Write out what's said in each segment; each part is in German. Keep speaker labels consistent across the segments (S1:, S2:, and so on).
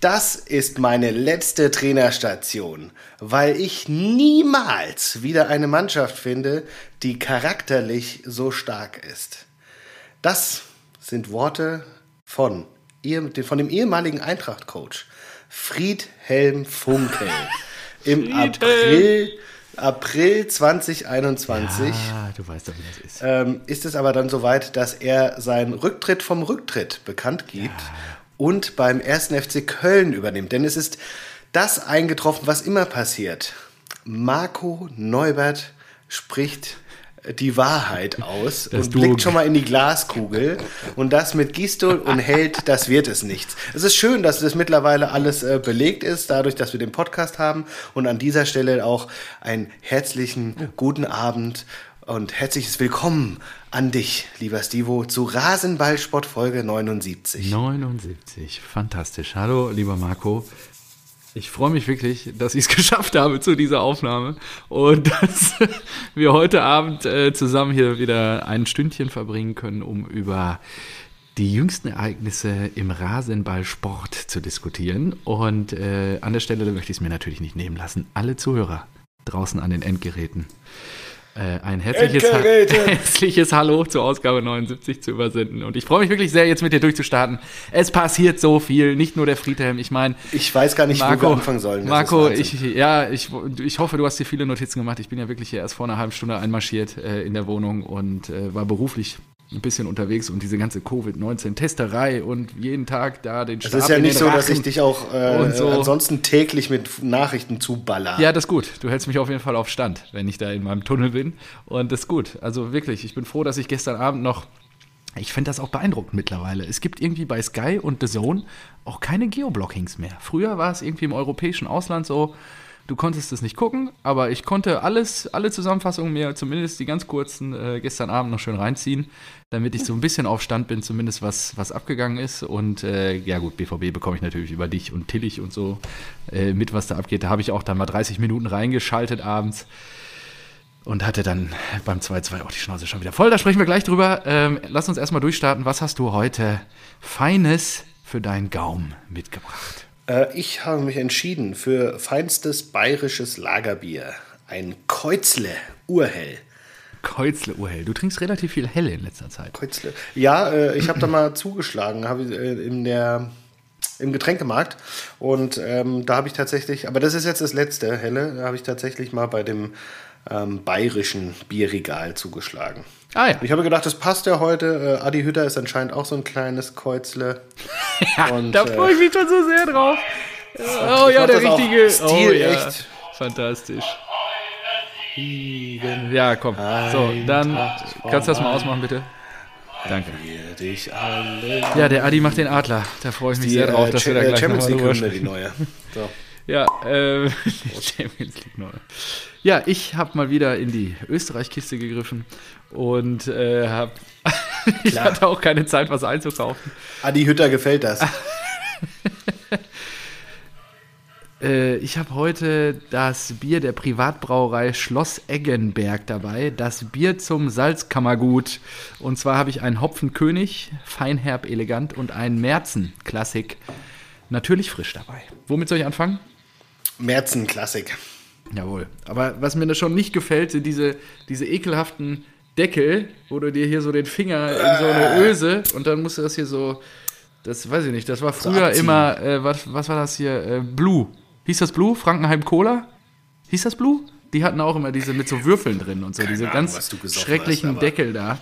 S1: Das ist meine letzte Trainerstation, weil ich niemals wieder eine Mannschaft finde, die charakterlich so stark ist. Das sind Worte von, von dem ehemaligen Eintracht-Coach Friedhelm Funkel im April, April 2021.
S2: Ja, du weißt doch, wie das ist.
S1: Ähm, ist es aber dann soweit, dass er seinen Rücktritt vom Rücktritt bekannt gibt. Ja und beim ersten FC Köln übernimmt. Denn es ist das eingetroffen, was immer passiert. Marco Neubert spricht die Wahrheit aus das und blickt schon mal in die Glaskugel und das mit Gistol und hält, das wird es nichts. Es ist schön, dass das mittlerweile alles äh, belegt ist, dadurch, dass wir den Podcast haben und an dieser Stelle auch einen herzlichen guten Abend und herzliches Willkommen an dich, lieber Stivo, zu Rasenballsport Folge 79.
S2: 79, fantastisch. Hallo, lieber Marco. Ich freue mich wirklich, dass ich es geschafft habe zu dieser Aufnahme und dass wir heute Abend äh, zusammen hier wieder ein Stündchen verbringen können, um über die jüngsten Ereignisse im Rasenballsport zu diskutieren. Und äh, an der Stelle möchte ich es mir natürlich nicht nehmen lassen. Alle Zuhörer draußen an den Endgeräten äh, ein herzliches, ha herzliches Hallo zur Ausgabe 79 zu übersenden. Und ich freue mich wirklich sehr, jetzt mit dir durchzustarten. Es passiert so viel, nicht nur der Friedhelm. Ich meine,
S1: ich weiß gar nicht, Marco, wo wir anfangen sollen.
S2: Das Marco, ich, ja, ich, ich hoffe, du hast dir viele Notizen gemacht. Ich bin ja wirklich hier erst vor einer halben Stunde einmarschiert äh, in der Wohnung und äh, war beruflich ein bisschen unterwegs und diese ganze Covid-19-Testerei und jeden Tag da den
S1: Stab Es ist ja nicht so, Rachen dass ich dich auch äh, so. ansonsten täglich mit Nachrichten zuballer.
S2: Ja, das ist gut. Du hältst mich auf jeden Fall auf Stand, wenn ich da in meinem Tunnel bin. Und das ist gut. Also wirklich, ich bin froh, dass ich gestern Abend noch ich finde das auch beeindruckend mittlerweile. Es gibt irgendwie bei Sky und The Zone auch keine Geoblockings mehr. Früher war es irgendwie im europäischen Ausland so, Du konntest es nicht gucken, aber ich konnte alles, alle Zusammenfassungen mir, zumindest die ganz kurzen, äh, gestern Abend noch schön reinziehen, damit ich so ein bisschen auf Stand bin, zumindest was, was abgegangen ist. Und äh, ja gut, BVB bekomme ich natürlich über dich und Tillich und so äh, mit, was da abgeht. Da habe ich auch dann mal 30 Minuten reingeschaltet abends und hatte dann beim 2-2 auch die Schnauze schon wieder voll. Da sprechen wir gleich drüber. Ähm, lass uns erstmal durchstarten. Was hast du heute Feines für deinen Gaum mitgebracht?
S1: Äh, ich habe mich entschieden für feinstes bayerisches Lagerbier. Ein Kreuzle Urhell.
S2: Kreuzle Urhell. Du trinkst relativ viel Helle in letzter Zeit.
S1: Kreuzle. Ja, äh, ich habe da mal zugeschlagen, habe äh, in der im Getränkemarkt und ähm, da habe ich tatsächlich, aber das ist jetzt das letzte Helle, da habe ich tatsächlich mal bei dem ähm, bayerischen Bierregal zugeschlagen. Ah, ja. Ich habe gedacht, das passt ja heute. Äh, Adi Hütter ist anscheinend auch so ein kleines Kreuzle.
S2: ja, und, da freue ich mich schon so sehr drauf. Oh ja, der richtige. Stil, oh ja, echt. Fantastisch. Ja, komm. So, dann kannst du das mal ausmachen, bitte. Danke. Ja, der Adi macht den Adler. Da freue ich mich die, sehr drauf, äh, dass wir da gleich Champions League Hymne, die neue. So. Ja, äh, Champions League neue. Ja, ich habe mal wieder in die Österreich-Kiste gegriffen und äh, habe. ich hatte auch keine Zeit, was einzukaufen.
S1: Adi Hütter gefällt das.
S2: äh, ich habe heute das Bier der Privatbrauerei Schloss Eggenberg dabei. Das Bier zum Salzkammergut. Und zwar habe ich einen Hopfenkönig, feinherb elegant und einen Märzen Klassik. Natürlich frisch dabei. Womit soll ich anfangen?
S1: Märzen Klassik.
S2: Jawohl. Aber was mir da schon nicht gefällt, sind diese, diese ekelhaften Deckel, wo du dir hier so den Finger in so eine äh. Öse und dann musst du das hier so, das weiß ich nicht, das war früher so immer, äh, was, was war das hier? Äh, Blue. Hieß das Blue? Frankenheim Cola? Hieß das Blue? Die hatten auch immer diese mit so Würfeln drin und so, Keine diese Ahnung, ganz schrecklichen hast, Deckel da.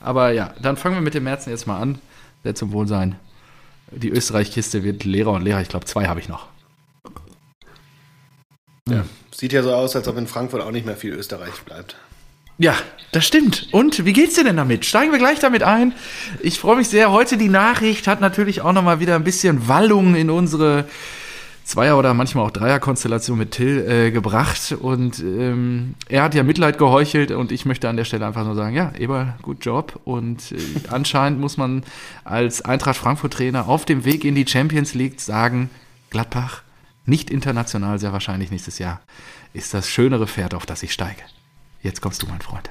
S2: Aber ja, dann fangen wir mit dem Märzen jetzt mal an. Sehr zum Wohlsein. Die Österreich-Kiste wird Lehrer und Lehrer. Ich glaube, zwei habe ich noch.
S1: Ja, sieht ja so aus, als ob in Frankfurt auch nicht mehr viel Österreich bleibt.
S2: Ja, das stimmt. Und wie geht's dir denn damit? Steigen wir gleich damit ein. Ich freue mich sehr. Heute die Nachricht hat natürlich auch nochmal wieder ein bisschen Wallung in unsere Zweier- oder manchmal auch Dreier-Konstellation mit Till äh, gebracht. Und ähm, er hat ja Mitleid geheuchelt und ich möchte an der Stelle einfach nur sagen, ja, Eber, gut Job. Und äh, anscheinend muss man als Eintracht Frankfurt-Trainer auf dem Weg in die Champions League sagen, Gladbach, nicht international sehr wahrscheinlich nächstes Jahr, ist das schönere Pferd, auf das ich steige. Jetzt kommst du, mein Freund.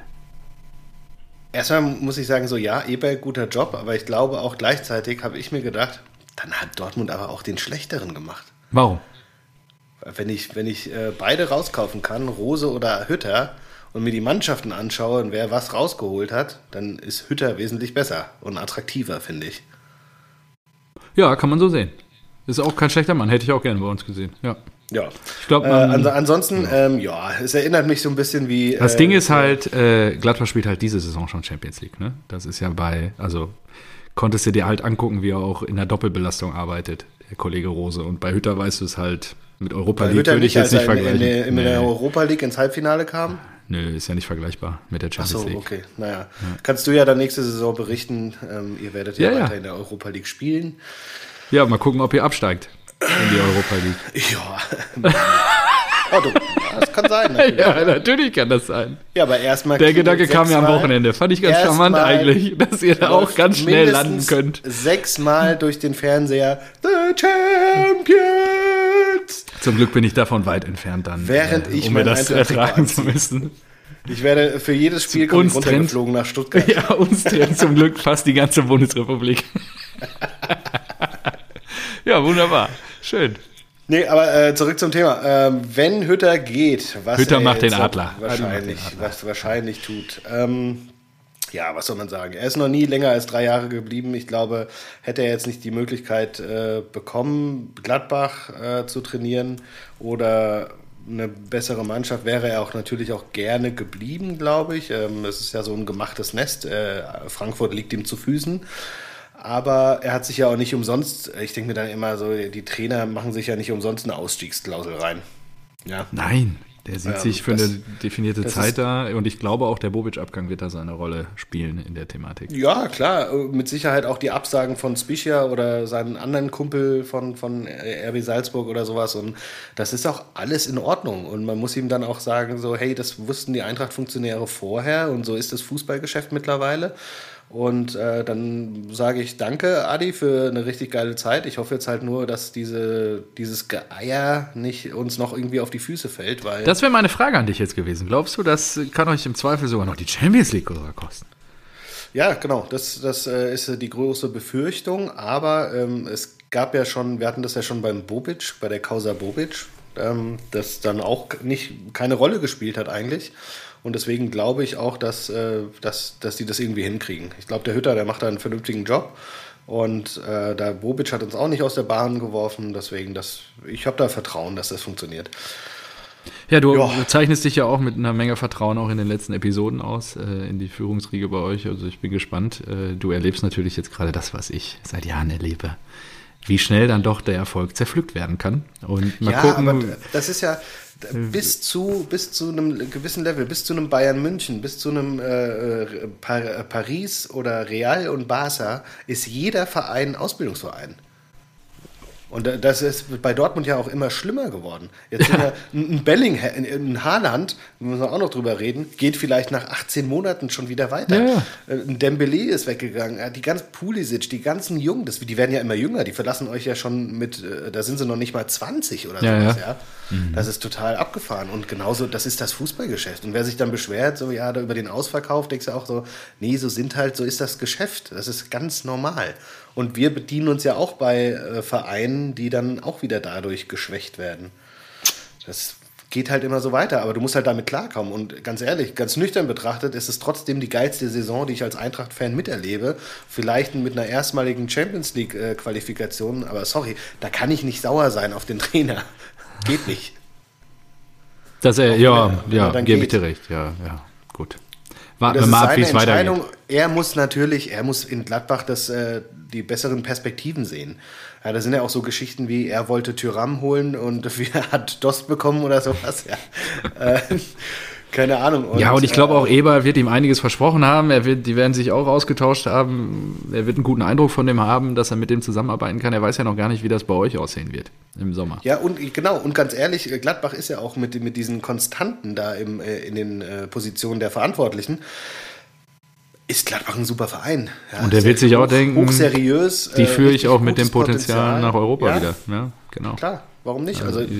S1: Erstmal muss ich sagen, so ja, Eber, guter Job, aber ich glaube auch gleichzeitig habe ich mir gedacht, dann hat Dortmund aber auch den schlechteren gemacht.
S2: Warum?
S1: Wenn ich, wenn ich äh, beide rauskaufen kann, Rose oder Hütter, und mir die Mannschaften anschaue und wer was rausgeholt hat, dann ist Hütter wesentlich besser und attraktiver, finde ich.
S2: Ja, kann man so sehen. Ist auch kein schlechter Mann, hätte ich auch gerne bei uns gesehen. Ja.
S1: Ja.
S2: Ich glaube,
S1: Äh, ans ansonsten, ja. Ähm, ja, es erinnert mich so ein bisschen wie.
S2: Das
S1: äh,
S2: Ding ist halt, äh, Gladbach spielt halt diese Saison schon Champions League, ne? Das ist ja bei, also konntest du dir halt angucken, wie er auch in der Doppelbelastung arbeitet, der Kollege Rose. Und bei Hütter weißt du es halt mit Europa
S1: Bei
S2: League
S1: Hütter
S2: würde ich jetzt nicht
S1: er in, in,
S2: vergleichen.
S1: in, in der
S2: Nee.
S1: Europa League ins Halbfinale kam.
S2: Nö, ist ja nicht vergleichbar mit der
S1: Ach
S2: Champions
S1: so,
S2: League.
S1: okay. Naja. Kannst du ja dann nächste Saison berichten. Ähm, ihr werdet ja,
S2: Ja, ja.
S1: weiter in der Europa League spielen.
S2: Ja, mal gucken, ob ihr absteigt in die Europa League.
S1: Ja. oh, du, das kann sein. Natürlich. Ja.
S2: Ja, natürlich kann das sein.
S1: aber erstmal.
S2: Der Gedanke kam mir am Wochenende. Fand ich ganz charmant eigentlich, dass ihr da auch ganz schnell landen könnt.
S1: Sechsmal durch den Fernseher. The Champions!
S2: Zum Glück bin ich davon weit entfernt dann,
S1: Während
S2: äh,
S1: ich
S2: um mir das ertragen zu müssen.
S1: Ich werde für jedes Spiel komme ich
S2: uns trennt-
S1: runtergeflogen nach Stuttgart.
S2: Ja, uns trennt zum Glück fast die ganze Bundesrepublik. ja, wunderbar. Schön.
S1: Nee, aber äh, zurück zum Thema. Ähm, wenn Hütter geht, was
S2: Hütter
S1: er
S2: macht den Adler.
S1: Wahrscheinlich,
S2: den
S1: was wahrscheinlich tut. Ähm, ja, was soll man sagen? Er ist noch nie länger als drei Jahre geblieben. Ich glaube, hätte er jetzt nicht die Möglichkeit äh, bekommen, Gladbach äh, zu trainieren oder eine bessere Mannschaft, wäre er auch natürlich auch gerne geblieben, glaube ich. Ähm, es ist ja so ein gemachtes Nest. Äh, Frankfurt liegt ihm zu Füßen. Aber er hat sich ja auch nicht umsonst, ich denke mir dann immer so, die Trainer machen sich ja nicht umsonst eine Ausstiegsklausel rein. Ja.
S2: Nein, der sieht
S1: Ja,
S2: sich für
S1: das-
S2: eine definierte Zeit da und ich glaube auch, der Bobic-Abgang wird da seine Rolle spielen in der Thematik.
S1: Ja, klar, mit Sicherheit auch die Absagen von Spicher oder seinen anderen Kumpel von, von RB Salzburg oder sowas. Und das ist auch alles in Ordnung. Und man muss ihm dann auch sagen, so, hey, das wussten die Eintracht-Funktionäre vorher und so ist das Fußballgeschäft mittlerweile. Und äh, dann sage ich danke, Adi, für eine richtig geile Zeit. Ich hoffe jetzt halt nur, dass diese, dieses Geeier nicht uns noch irgendwie auf die Füße fällt, weil.
S2: Das wäre meine Frage an dich jetzt gewesen. Glaubst du, das kann euch im Zweifel sogar noch die Champions League sogar kosten?
S1: Ja, genau. Das, das äh, ist die große Befürchtung. Aber ähm, es gab ja schon, wir hatten das ja schon beim Bobic, bei der Causa Bobic, ähm, das dann auch nicht keine Rolle gespielt hat eigentlich. Und deswegen glaube ich auch, dass, äh, dass, dass die das irgendwie hinkriegen. Ich glaube, der Hütter, der macht da einen vernünftigen Job. Und äh, der Bobic hat uns auch nicht aus der Bahn geworfen. Deswegen, das, ich habe da Vertrauen, dass das funktioniert.
S2: Ja, du
S1: Ja.
S2: zeichnest dich ja auch mit einer Menge Vertrauen auch in den letzten Episoden aus, äh, in die Führungsriege bei euch. Also ich bin gespannt. Äh, du erlebst natürlich jetzt gerade das, was ich seit Jahren erlebe. Wie schnell dann doch der Erfolg zerpflückt werden kann. Und mal
S1: ja,
S2: gucken.
S1: aber das ist ja bis zu, bis zu einem gewissen Level, bis zu einem Bayern München, bis zu einem äh, äh, Par Paris oder Real und Barca ist jeder Verein Ausbildungsverein. Und äh, das ist bei Dortmund ja auch immer schlimmer geworden. Jetzt sind ja. ein ein Bellingham, ein- ein Haaland, da müssen wir auch noch drüber reden, geht vielleicht nach 18 Monaten schon wieder weiter.
S2: Ja, ja.
S1: Äh, Ein Dembele ist weggegangen, äh, die ganzen Pulisic, die ganzen Jungen, das, die werden ja immer jünger, die verlassen euch ja schon mit, äh, da sind sie noch nicht mal 20 oder
S2: Ja,
S1: sowas,
S2: ja.
S1: ja. Das ist total abgefahren und genauso, das ist das Fußballgeschäft. Und wer sich dann beschwert, so ja, da über den Ausverkauf, denkst du auch so, nee, so sind halt, so ist das Geschäft. Das ist ganz normal. Und wir bedienen uns ja auch bei äh, Vereinen, die dann auch wieder dadurch geschwächt werden. Das geht halt immer so weiter, aber du musst halt damit klarkommen. Und ganz ehrlich, ganz nüchtern betrachtet, ist es trotzdem die geilste Saison, die ich als Eintracht-Fan miterlebe. Vielleicht mit einer erstmaligen Champions League-Qualifikation, aber sorry, da kann ich nicht sauer sein auf den Trainer. Geht nicht.
S2: Das, äh,
S1: wenn
S2: ja,
S1: er- wenn
S2: ja,
S1: er dann
S2: gebe ich dir recht. Ja, ja, gut. Warten wir mal ab, wie es weitergeht.
S1: Er muss natürlich, er muss in Gladbach das, äh, die besseren Perspektiven sehen. Ja, da sind ja auch so Geschichten wie, er wollte Tyram holen und er hat Dost bekommen oder sowas. Ja. äh, keine Ahnung.
S2: Ja, und ich glaube
S1: äh,
S2: auch, Eber wird ihm einiges versprochen haben. Er wird, die werden sich auch ausgetauscht haben. Er wird einen guten Eindruck von dem haben, dass er mit dem zusammenarbeiten kann. Er weiß ja noch gar nicht, wie das bei euch aussehen wird im Sommer.
S1: Ja, und genau, und ganz ehrlich, Gladbach ist ja auch mit, mit diesen Konstanten da im, äh, in den Positionen der Verantwortlichen. Ist Gladbach ein super Verein. Ja,
S2: Und der wird sich auch denken,
S1: hochseriös.
S2: Die
S1: äh,
S2: führe ich auch mit dem
S1: gutes
S2: Potenzial nach Europa
S1: ja,
S2: wieder. Ja, genau.
S1: Klar, warum nicht?
S2: Also,
S1: Also,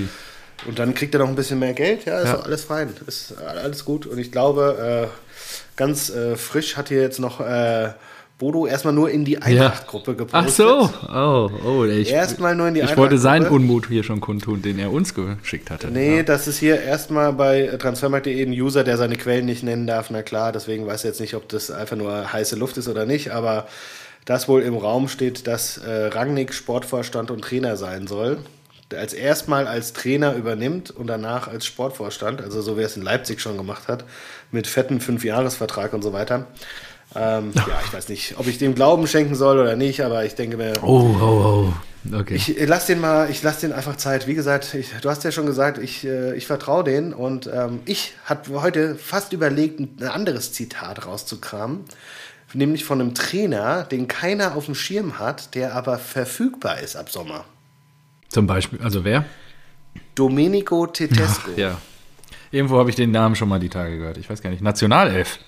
S1: und dann kriegt er noch ein bisschen mehr Geld, ja, ist
S2: Ja.
S1: alles fein, ist alles gut. Und ich glaube, äh, ganz äh, frisch hat hier jetzt noch äh, Bodo erstmal nur in die Eintracht-Gruppe gepostet.
S2: Ach so, oh, oh, ich,
S1: Erstmal nur in die
S2: ich wollte seinen. Unmut hier schon kundtun, den er uns geschickt hatte.
S1: Nee,
S2: Ja.
S1: das ist hier erstmal bei transfermarkt.de ein User, der seine Quellen nicht nennen darf. Na klar, deswegen weiß er jetzt nicht, ob das einfach nur heiße Luft ist oder nicht, aber das wohl im Raum steht, dass äh, Rangnick Sportvorstand und Trainer sein soll. Der als erstmal als Trainer übernimmt und danach als Sportvorstand, also so wie er es in Leipzig schon gemacht hat, mit fetten Fünfjahresvertrag und so weiter. Ähm, ja, ich weiß nicht, ob ich dem Glauben schenken soll oder nicht, aber ich denke mir,
S2: Oh, oh, oh. Okay.
S1: ich äh, lass den mal, ich lass den einfach Zeit. Wie gesagt, ich, du hast ja schon gesagt, ich, äh, ich vertraue den und ähm, ich hatte heute fast überlegt, ein, anderes Zitat rauszukramen, nämlich von einem Trainer, den keiner auf dem Schirm hat, der aber verfügbar ist ab Sommer.
S2: Zum Beispiel, also wer?
S1: Domenico Tedesco.
S2: Ja. Irgendwo habe ich den Namen schon mal die Tage gehört. Ich weiß gar nicht. Nationalelf.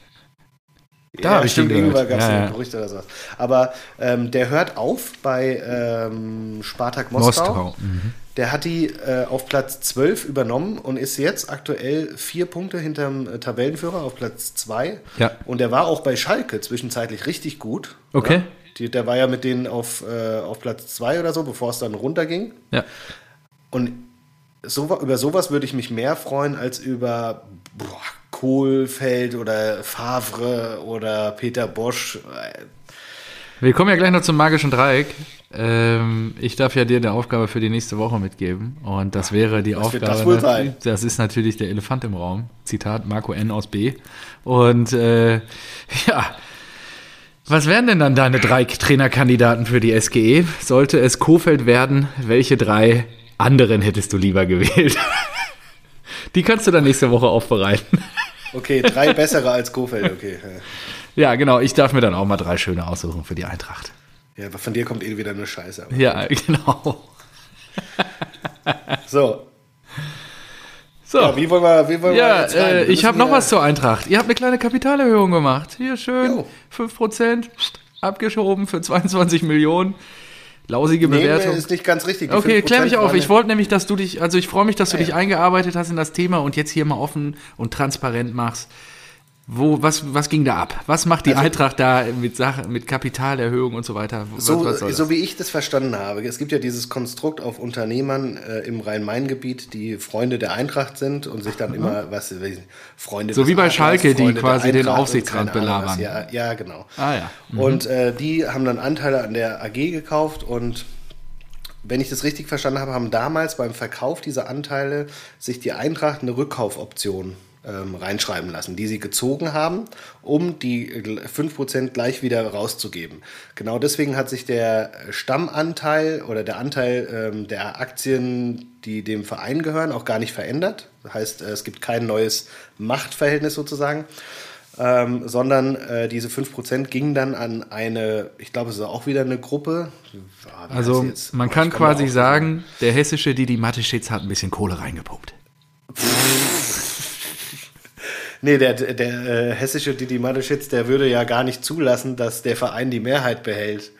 S2: Da hab ich
S1: stimmt,
S2: den gehört.
S1: gab es
S2: Ja, ja.
S1: Gerücht oder sowas. Aber ähm, der hört auf bei ähm, Spartak Moskau.
S2: Moskau. Mhm.
S1: Der hat die äh, auf Platz 12 übernommen und ist jetzt aktuell vier Punkte hinterm äh, Tabellenführer auf Platz 2.
S2: Ja.
S1: Und der war auch bei Schalke zwischenzeitlich richtig gut.
S2: Okay.
S1: Ja? Die, der war ja mit denen auf, äh, auf Platz 2 oder so, bevor es dann runterging.
S2: Ja.
S1: Und so, über sowas würde ich mich mehr freuen als über boah, Kohlfeld oder Favre oder Peter Bosch.
S2: Wir kommen ja gleich noch zum magischen Dreieck. Ähm, ich darf ja dir eine Aufgabe für die nächste Woche mitgeben. Und das wäre die
S1: Was wird
S2: Aufgabe.
S1: das wohl sein?
S2: Das ist natürlich der Elefant im Raum. Zitat Marco N. aus B. Und äh, ja. Was wären denn dann deine drei Trainerkandidaten für die SGE? Sollte es Kofeld werden, welche drei anderen hättest du lieber gewählt? Die kannst du dann nächste Woche aufbereiten.
S1: Okay, drei bessere als Kofeld, okay.
S2: Ja, genau. Ich darf mir dann auch mal drei schöne aussuchen für die Eintracht.
S1: Ja, aber von dir kommt eh wieder nur Scheiße.
S2: Ja, genau.
S1: So,
S2: So.
S1: ja, wie wollen wir, wie wollen wir
S2: Ja, äh,
S1: Wir
S2: ich habe noch was zur Eintracht. Ihr habt eine kleine Kapitalerhöhung gemacht. Hier schön,
S1: Jo.
S2: 5% abgeschoben für 22 Millionen. Lausige
S1: Nee,
S2: Bewertung.
S1: ist nicht ganz richtig. Die
S2: Okay,
S1: 5%
S2: klär mich auf. Ich
S1: ja-
S2: wollte nämlich, dass du dich, also ich freue mich, dass du
S1: Ah,
S2: dich
S1: ja.
S2: eingearbeitet hast in das Thema und jetzt hier mal offen und transparent machst. Wo, was, was ging da ab? Was macht die
S1: Also-
S2: Eintracht da mit Sachen, mit Kapitalerhöhung und so weiter? Was,
S1: So,
S2: was
S1: so wie ich das verstanden habe, es gibt ja dieses Konstrukt auf Unternehmern äh, im Rhein-Main-Gebiet, die Freunde der Eintracht sind und sich dann immer, was, Freunde
S2: So wie bei
S1: Adlers,
S2: Schalke, die
S1: Freunde der
S2: quasi den Aufsichtsrat belabern.
S1: Ja, ja, genau.
S2: Ah ja.
S1: Und äh, die haben dann Anteile an der AG gekauft und wenn ich das richtig verstanden habe, haben damals beim Verkauf dieser Anteile sich die Eintracht eine Rückkaufoption ähm, reinschreiben lassen, die sie gezogen haben, um die gl- 5% gleich wieder rauszugeben. Genau deswegen hat sich der Stammanteil oder der Anteil ähm, der Aktien, die dem Verein gehören, auch gar nicht verändert. Das heißt, äh, es gibt kein neues Machtverhältnis sozusagen ähm, sondern äh, diese 5% gingen dann an eine, ich glaube, es ist auch wieder eine Gruppe. Ah,
S2: Also man
S1: Oh,
S2: kann quasi sagen, der hessische Didi Mateschitz hat ein bisschen Kohle reingepumpt.
S1: Nee, der, der äh, hessische Didi Mateschitz, der würde ja gar nicht zulassen, dass der Verein die Mehrheit behält.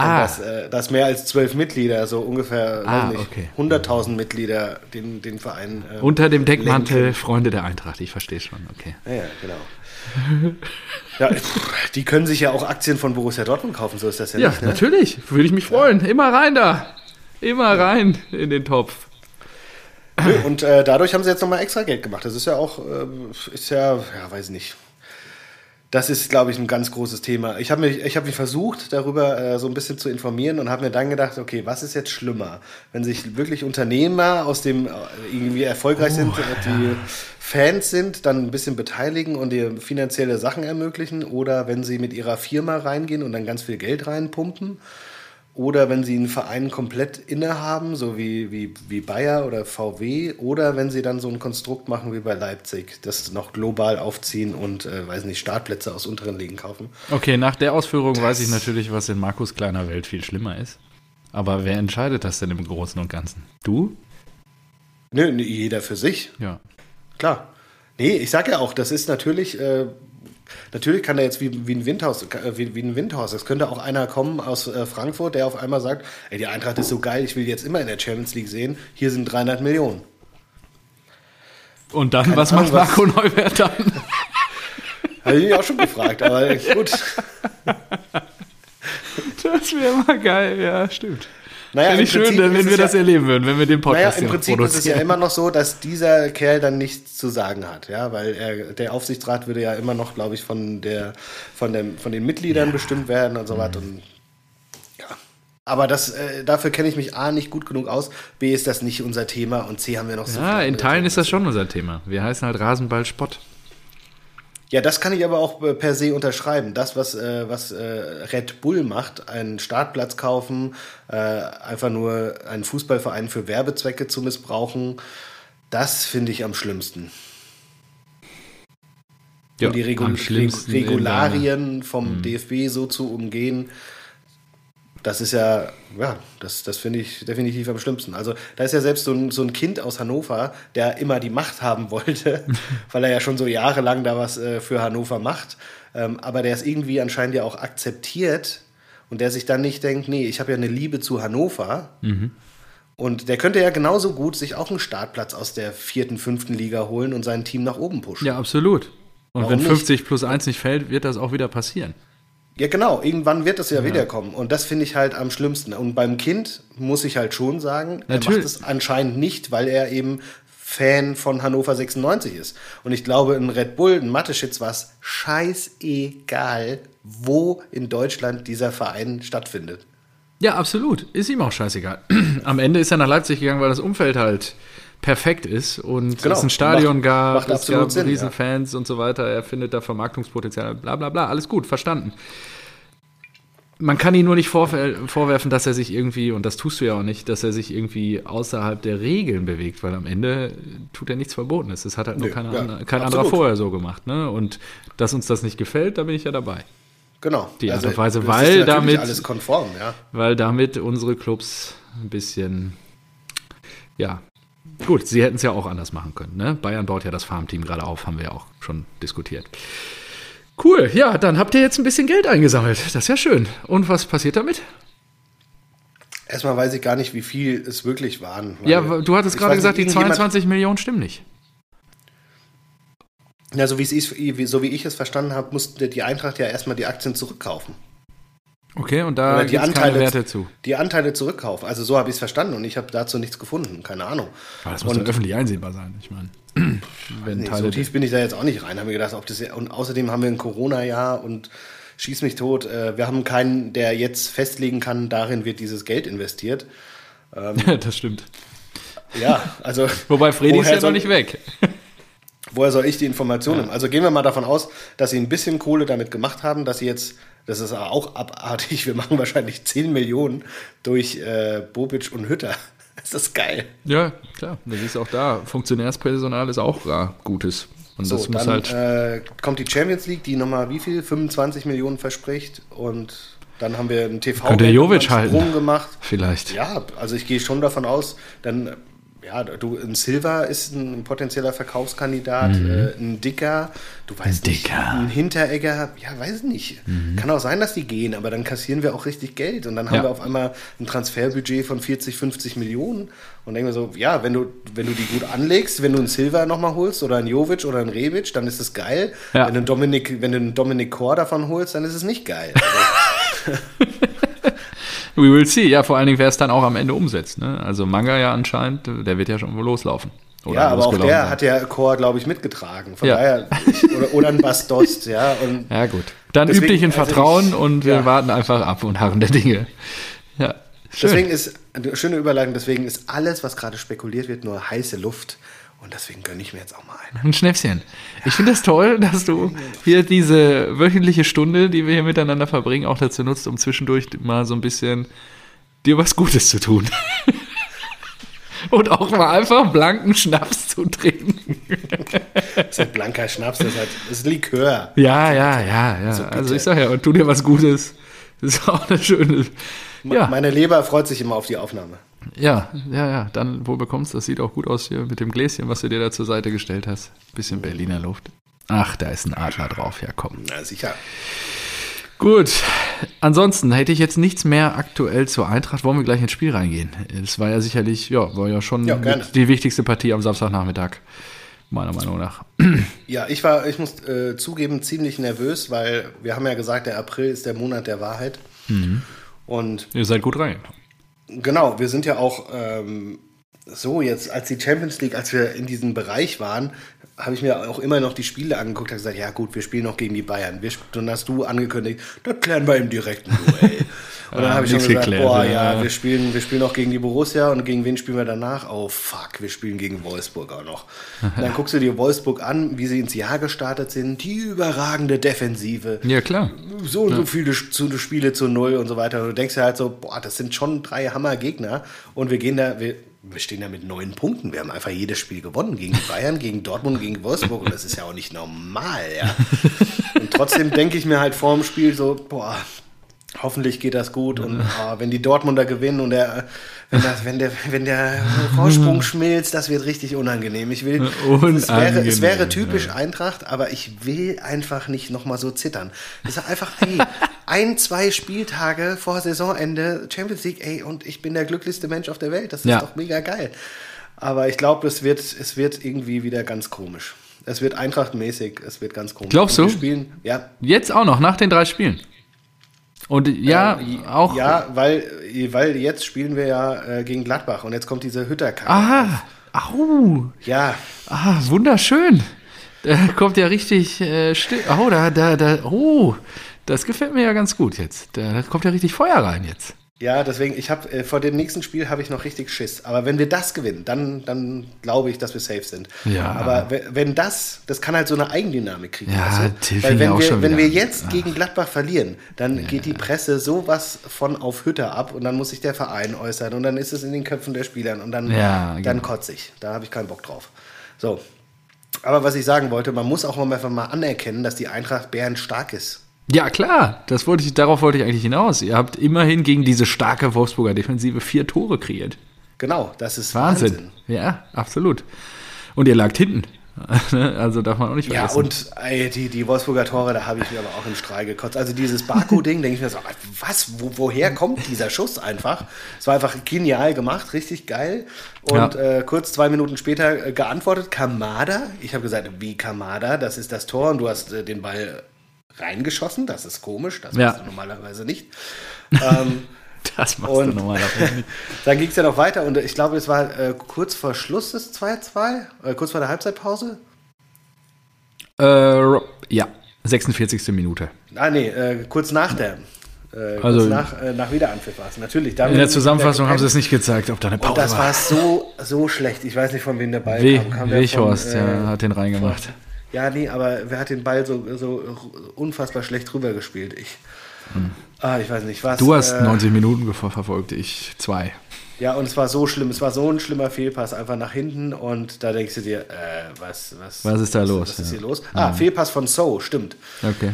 S1: Und
S2: Ah.
S1: dass, äh, dass mehr als zwölf Mitglieder, so ungefähr
S2: Ah, okay.
S1: 100.000 Mitglieder den, den Verein. äh,
S2: Unter dem Deckmantel
S1: lenken.
S2: Freunde der Eintracht, ich verstehe schon, okay.
S1: Ja, ja, genau. ja, die können sich ja auch Aktien von Borussia Dortmund kaufen, so ist das ja,
S2: Ja,
S1: nicht. Ne?
S2: natürlich, würde ich mich freuen. Immer rein da. Immer rein in den Topf.
S1: Und äh, dadurch haben sie jetzt nochmal extra Geld gemacht. Das ist ja auch, ähm, ist ja, ja, weiß ich nicht. Das ist, glaube ich, ein ganz großes Thema. Ich habe mich, ich hab mich versucht, darüber äh, so ein bisschen zu informieren und habe mir dann gedacht, okay, was ist jetzt schlimmer? Wenn sich wirklich Unternehmer aus dem äh, irgendwie erfolgreich sind, äh, die Fans sind, dann ein bisschen beteiligen und ihr finanzielle Sachen ermöglichen oder wenn sie mit ihrer Firma reingehen und dann ganz viel Geld reinpumpen oder wenn sie einen Verein komplett innehaben, so wie, wie, wie Bayer oder VW, oder wenn sie dann so ein Konstrukt machen wie bei Leipzig, das noch global aufziehen und, äh, weiß nicht, Startplätze aus unteren Ligen kaufen.
S2: Okay, nach der Ausführung weiß ich natürlich, was in Markus kleiner Welt viel schlimmer ist. Aber wer entscheidet das denn im Großen und Ganzen? Du?
S1: Nö, jeder für sich,
S2: Ja.
S1: klar. Nee, ich sag ja auch, das ist natürlich, äh, natürlich kann da jetzt wie, wie ein Windhaus, äh, wie, wie ein Windhaus, es könnte auch einer kommen aus äh, Frankfurt, der auf einmal sagt, ey, die Eintracht ist so geil, ich will jetzt immer in der Champions League sehen, hier sind 300 Millionen.
S2: Und dann,
S1: Keine
S2: was
S1: Ahnung,
S2: macht
S1: was-
S2: Marco Neuwert dann?
S1: Habe ich mich auch schon gefragt, aber gut.
S2: Das wäre mal geil, ja, stimmt.
S1: Naja,
S2: nicht
S1: im
S2: schön,
S1: Prinzip
S2: wenn wir das
S1: ja,
S2: erleben würden, wenn wir den
S1: Naja,
S2: Podcast
S1: im
S2: hier
S1: Prinzip ist es ja
S2: produzieren.
S1: immer noch so, dass dieser Kerl dann nichts zu sagen hat, ja, weil er, der Aufsichtsrat würde ja immer noch, glaube ich, von der, von dem, von den Mitgliedern bestimmt werden und so
S2: Mhm.
S1: Und ja. Aber das, äh, dafür kenne ich mich A nicht gut genug aus, B ist das nicht unser Thema und C haben wir noch so
S2: Ja, in Teilen
S1: Themen.
S2: ist das schon unser Thema. Wir heißen halt Rasenball Spott.
S1: Ja, das kann ich aber auch äh, per se unterschreiben. Das, was, äh, was äh, Red Bull macht, einen Startplatz kaufen, äh, einfach nur einen Fußballverein für Werbezwecke zu missbrauchen, das finde ich am schlimmsten.
S2: Ja,
S1: und die Regul
S2: Mhm.
S1: Regularien vom DFB so zu umgehen, das ist ja, ja, das, das finde ich definitiv am schlimmsten. Also da ist ja selbst so ein, so ein Kind aus Hannover, der immer die Macht haben wollte, weil er ja schon so jahrelang da was äh, für Hannover macht, ähm, aber der es irgendwie anscheinend ja auch akzeptiert und der sich dann nicht denkt, nee, ich habe ja eine Liebe zu Hannover.
S2: Mhm.
S1: Und der könnte ja genauso gut sich auch einen Startplatz aus der vierten, fünften Liga holen und sein Team nach oben pushen.
S2: Ja, absolut. Und
S1: Warum
S2: wenn
S1: nicht?
S2: 50 plus 1 nicht fällt, wird das auch wieder passieren.
S1: Ja, genau. Irgendwann wird das ja, wiederkommen. Und das finde ich halt am schlimmsten. Und beim Kind muss ich halt schon sagen, er
S2: Natürlich.
S1: macht es anscheinend nicht, weil er eben Fan von Hannover 96 ist. Und ich glaube, in Red Bull, in Mateschitz war es scheißegal, wo in Deutschland dieser Verein stattfindet.
S2: Ja, absolut. Ist ihm auch scheißegal. Am Ende ist er nach Leipzig gegangen, weil das Umfeld halt perfekt ist und
S1: Genau.
S2: es ein Stadion gab,
S1: macht
S2: es gab
S1: Sinn, ja.
S2: Riesenfans und so weiter. Er findet da Vermarktungspotenzial, bla bla bla. Alles gut, verstanden. Man kann ihn nur nicht vorwer- vorwerfen, dass er sich irgendwie, und das tust du ja auch nicht, dass er sich irgendwie außerhalb der Regeln bewegt, weil am Ende tut er nichts Verbotenes. Das hat halt nur
S1: Nö,
S2: keine,
S1: ja,
S2: kein
S1: absolut.
S2: anderer vorher so gemacht. Ne? Und dass uns das nicht gefällt, da bin ich ja dabei.
S1: Genau.
S2: Die Art und Weise,
S1: das
S2: weil damit-
S1: alles konform, ja.
S2: weil damit unsere Clubs ein bisschen, ja, gut, sie hätten es ja auch anders machen können. Ne? Bayern baut ja das Farmteam gerade auf, haben wir ja auch schon diskutiert. Cool, ja, dann habt ihr jetzt ein bisschen Geld eingesammelt. Das ist ja schön. Und was passiert damit?
S1: Erstmal weiß ich gar nicht, wie viel es wirklich waren.
S2: Ja, du hattest
S1: ich
S2: gerade gesagt, die
S1: nicht, irgendjemand-
S2: 22 Millionen stimmen nicht.
S1: Ja, so wie, wie- so wie ich es verstanden habe, musste die Eintracht ja erstmal die Aktien zurückkaufen.
S2: Okay, und da
S1: die Anteile,
S2: Werte zu.
S1: die Anteile zurückkaufen. Also so habe ich es verstanden und ich habe dazu nichts gefunden. Keine Ahnung.
S2: Aber das muss
S1: Und-
S2: öffentlich einsehbar sein. Ich meine, wenn
S1: Nee, so tief bin ich da jetzt auch nicht rein. Haben wir gedacht, ob das und außerdem haben wir ein Corona-Jahr und schieß mich tot. Äh, Wir haben keinen, der jetzt festlegen kann, darin wird dieses Geld investiert.
S2: das stimmt.
S1: Ja, also
S2: Wobei Freddy ist ja noch nicht weg.
S1: Woher soll ich die Informationen haben? Also gehen wir mal davon aus, dass sie ein bisschen Kohle damit gemacht haben, dass sie jetzt, das ist auch abartig, wir machen wahrscheinlich 10 Millionen durch äh, Bobic und Hütter. Das ist geil.
S2: Ja, klar. Das ist auch da. Funktionärspersonal ist auch ja, Gutes. Und
S1: So,
S2: das muss
S1: dann
S2: halt.
S1: äh, kommt die Champions League, die nochmal wie viel? 25 Millionen verspricht. Und dann haben wir einen tv
S2: Könnte Jovic halten.
S1: Sprung gemacht.
S2: Vielleicht.
S1: Ja, also ich gehe schon davon aus, dann, ja, du, ein Silva ist ein potenzieller Verkaufskandidat, äh, ein Dicker, du weißt nicht,
S2: Mhm. Dicker. Mhm.
S1: ein Hinteregger, ja, weiß nicht. Kann auch sein, dass die gehen, aber dann kassieren wir auch richtig Geld und dann haben
S2: Ja.
S1: wir auf einmal ein Transferbudget von 40, 50 Millionen und denken wir so, ja, wenn du, wenn du die gut anlegst, wenn du einen Silva nochmal holst oder einen Jovic oder einen Rebic, dann ist es geil.
S2: Ja.
S1: Wenn du einen Dominik, wenn du einen Dominik Kor davon holst, dann ist es nicht geil. Also,
S2: We will see. Ja, vor allen Dingen, wer es dann auch am Ende umsetzt. Ne? Also Manga ja anscheinend, der wird ja schon wohl loslaufen. Oder
S1: ja, aber auch der
S2: sein.
S1: hat ja Chor, glaube ich, mitgetragen. Von
S2: Ja.
S1: daher, oder, oder ein Bastost, ja. Und
S2: Ja, gut. Dann
S1: Deswegen,
S2: üb dich in
S1: also
S2: Vertrauen
S1: ich-
S2: und wir
S1: ja.
S2: warten einfach ab und harren der Dinge. Ja. Schön.
S1: deswegen ist, eine schöne Überleitung, deswegen ist alles, was gerade spekuliert wird, nur heiße Luft. Und deswegen gönne ich mir jetzt auch mal eine.
S2: Ein Schnäpschen. Ich finde es das toll, dass du hier diese wöchentliche Stunde, die wir hier miteinander verbringen, auch dazu nutzt, um zwischendurch mal so ein bisschen dir was Gutes zu tun. Und auch mal einfach blanken Schnaps zu trinken.
S1: Das ist halt blanker Schnaps, das ist, halt, das ist Likör.
S2: Ja, ja, ja, ja.
S1: bitte.
S2: Also ich sag ja, und tu dir was Gutes. Das ist auch eine schöne. Ja,
S1: Meine Leber freut sich immer auf die Aufnahme.
S2: Ja, ja, ja. Dann wohl bekommst das sieht auch gut aus hier mit dem Gläschen, was du dir da zur Seite gestellt hast. Bisschen Berliner Luft. Ach, da ist ein Adler drauf. Ja, komm.
S1: Na sicher.
S2: Gut. Ansonsten hätte ich jetzt nichts mehr aktuell zur Eintracht. Wollen wir gleich ins Spiel reingehen? Es war ja sicherlich, ja, war ja schon
S1: Ja,
S2: die wichtigste Partie am Samstagnachmittag meiner Meinung nach.
S1: Ja, ich war, ich muss äh, zugeben, ziemlich nervös, weil wir haben ja gesagt, der April ist der Monat der Wahrheit.
S2: Mhm.
S1: Und
S2: Ihr seid gut rein.
S1: Genau, wir sind ja auch ähm, so jetzt, als die Champions League, als wir in diesem Bereich waren, habe ich mir auch immer noch die Spiele angeguckt und gesagt, ja gut, wir spielen noch gegen die Bayern. Wir, dann hast du angekündigt, das klären wir im direkten Duell. Und dann
S2: Ah,
S1: habe ich schon gesagt,
S2: geklärt,
S1: boah,
S2: ja.
S1: ja, wir spielen, wir spielen noch gegen die Borussia und gegen wen spielen wir danach? Oh fuck, wir spielen gegen Wolfsburg auch noch. Und dann guckst du dir Wolfsburg an, wie sie ins Jahr gestartet sind, die überragende Defensive
S2: Ja, klar.
S1: so und so viele Spiele zu null und so weiter. Und du denkst ja halt so, boah, das sind schon drei Hammer-Gegner. Und wir gehen da, wir, wir stehen da mit neun Punkten. Wir haben einfach jedes Spiel gewonnen. Gegen Bayern, gegen Dortmund, gegen Wolfsburg. Und das ist ja auch nicht normal, ja. Und trotzdem denke ich mir halt vor dem Spiel so, boah, hoffentlich geht das gut. Und ah, wenn die Dortmunder gewinnen und der, wenn, das, wenn, der, wenn der Vorsprung schmilzt, das wird richtig unangenehm. Ich will, es wäre, es wäre
S2: Unangenehm,
S1: typisch Eintracht, aber ich will einfach nicht nochmal so zittern. Es ist einfach, ey, ein, zwei Spieltage vor Saisonende Champions League, ey, und ich bin der glücklichste Mensch auf der Welt. Das ist
S2: Ja.
S1: doch mega geil. Aber ich glaube, es wird, es wird irgendwie wieder ganz komisch. Es wird Eintracht-mäßig, es wird ganz komisch.
S2: Glaubst
S1: wir
S2: du?
S1: Spielen, ja,
S2: Jetzt auch noch, nach den drei Spielen. Und ja,
S1: Äh,
S2: auch.
S1: Ja, weil, weil jetzt spielen wir ja äh, gegen Gladbach und jetzt kommt diese Hütterkarte.
S2: Aha. Au.
S1: Ja,
S2: Ah, wunderschön. Da kommt ja richtig äh, still. Oh, da, da, da. Oh, das gefällt mir ja ganz gut jetzt. Da kommt ja richtig Feuer rein jetzt.
S1: Ja, deswegen, ich habe äh, vor dem nächsten Spiel habe ich noch richtig Schiss. Aber wenn wir das gewinnen, dann, dann glaube ich, dass wir safe sind.
S2: Ja.
S1: Aber we- wenn das, das kann halt so eine Eigendynamik kriegen.
S2: Ja? Till
S1: Weil wenn
S2: ja
S1: wir, wenn wir jetzt gegen Gladbach verlieren, dann geht die Presse sowas von auf Hütter ab und dann muss sich der Verein äußern und dann ist es in den Köpfen der Spielern und dann,
S2: Ja,
S1: dann
S2: genau.
S1: kotze ich. Da habe ich keinen Bock drauf. So. Aber was ich sagen wollte, man muss auch mal einfach mal anerkennen, dass die Eintracht Bären stark ist.
S2: Ja, klar. Das wollte ich, darauf wollte ich eigentlich hinaus. Ihr habt immerhin gegen diese starke Wolfsburger Defensive vier Tore kreiert.
S1: Genau, das ist
S2: Wahnsinn.
S1: Wahnsinn.
S2: Ja, absolut. Und ihr lagt hinten. also darf man auch nicht
S1: Ja,
S2: vergessen.
S1: und ey, die, die Wolfsburger Tore, da habe ich mir aber auch im Strahl gekotzt. Also dieses Baku-Ding, denke ich mir so, was, wo, woher kommt dieser Schuss einfach? Es war einfach genial gemacht, richtig geil. Und
S2: Ja.
S1: äh, kurz zwei Minuten später äh, geantwortet, Kamada. Ich habe gesagt, wie Kamada, das ist das Tor und du hast äh, den Ball reingeschossen, das ist komisch, das
S2: Ja.
S1: machst du normalerweise nicht. ähm,
S2: das machst
S1: und-
S2: du normalerweise nicht.
S1: dann ging es ja noch weiter und ich glaube, es war äh, kurz vor Schluss des 2-2, äh, kurz vor der Halbzeitpause.
S2: Äh, ja, 46. Minute.
S1: Ah, nee, äh, kurz nach der. Äh,
S2: Also-
S1: nach, äh, nach Wiederanpfiff war es. Natürlich.
S2: In der Zusammenfassung haben sie es nicht gezeigt, ob da eine
S1: Und
S2: Pause
S1: das
S2: war.
S1: war so, so schlecht. Ich weiß nicht, von wem der Ball
S2: We
S1: kam. kam der
S2: Weghorst,
S1: von,
S2: ja,
S1: äh,
S2: hat den reingemacht.
S1: Ja, nee, aber wer hat den Ball so, so unfassbar schlecht rübergespielt? Ich. Ah, ich weiß nicht, was.
S2: Hm. Du hast
S1: äh,
S2: 90 Minuten verfolgt, ich zwei.
S1: Ja, und es war so schlimm. Es war so ein schlimmer Fehlpass einfach nach hinten und da denkst du dir, äh, was, was,
S2: Was ist da los?
S1: Was ist
S2: Ja.
S1: hier los? Ah, Fehlpass von So, stimmt.
S2: Okay.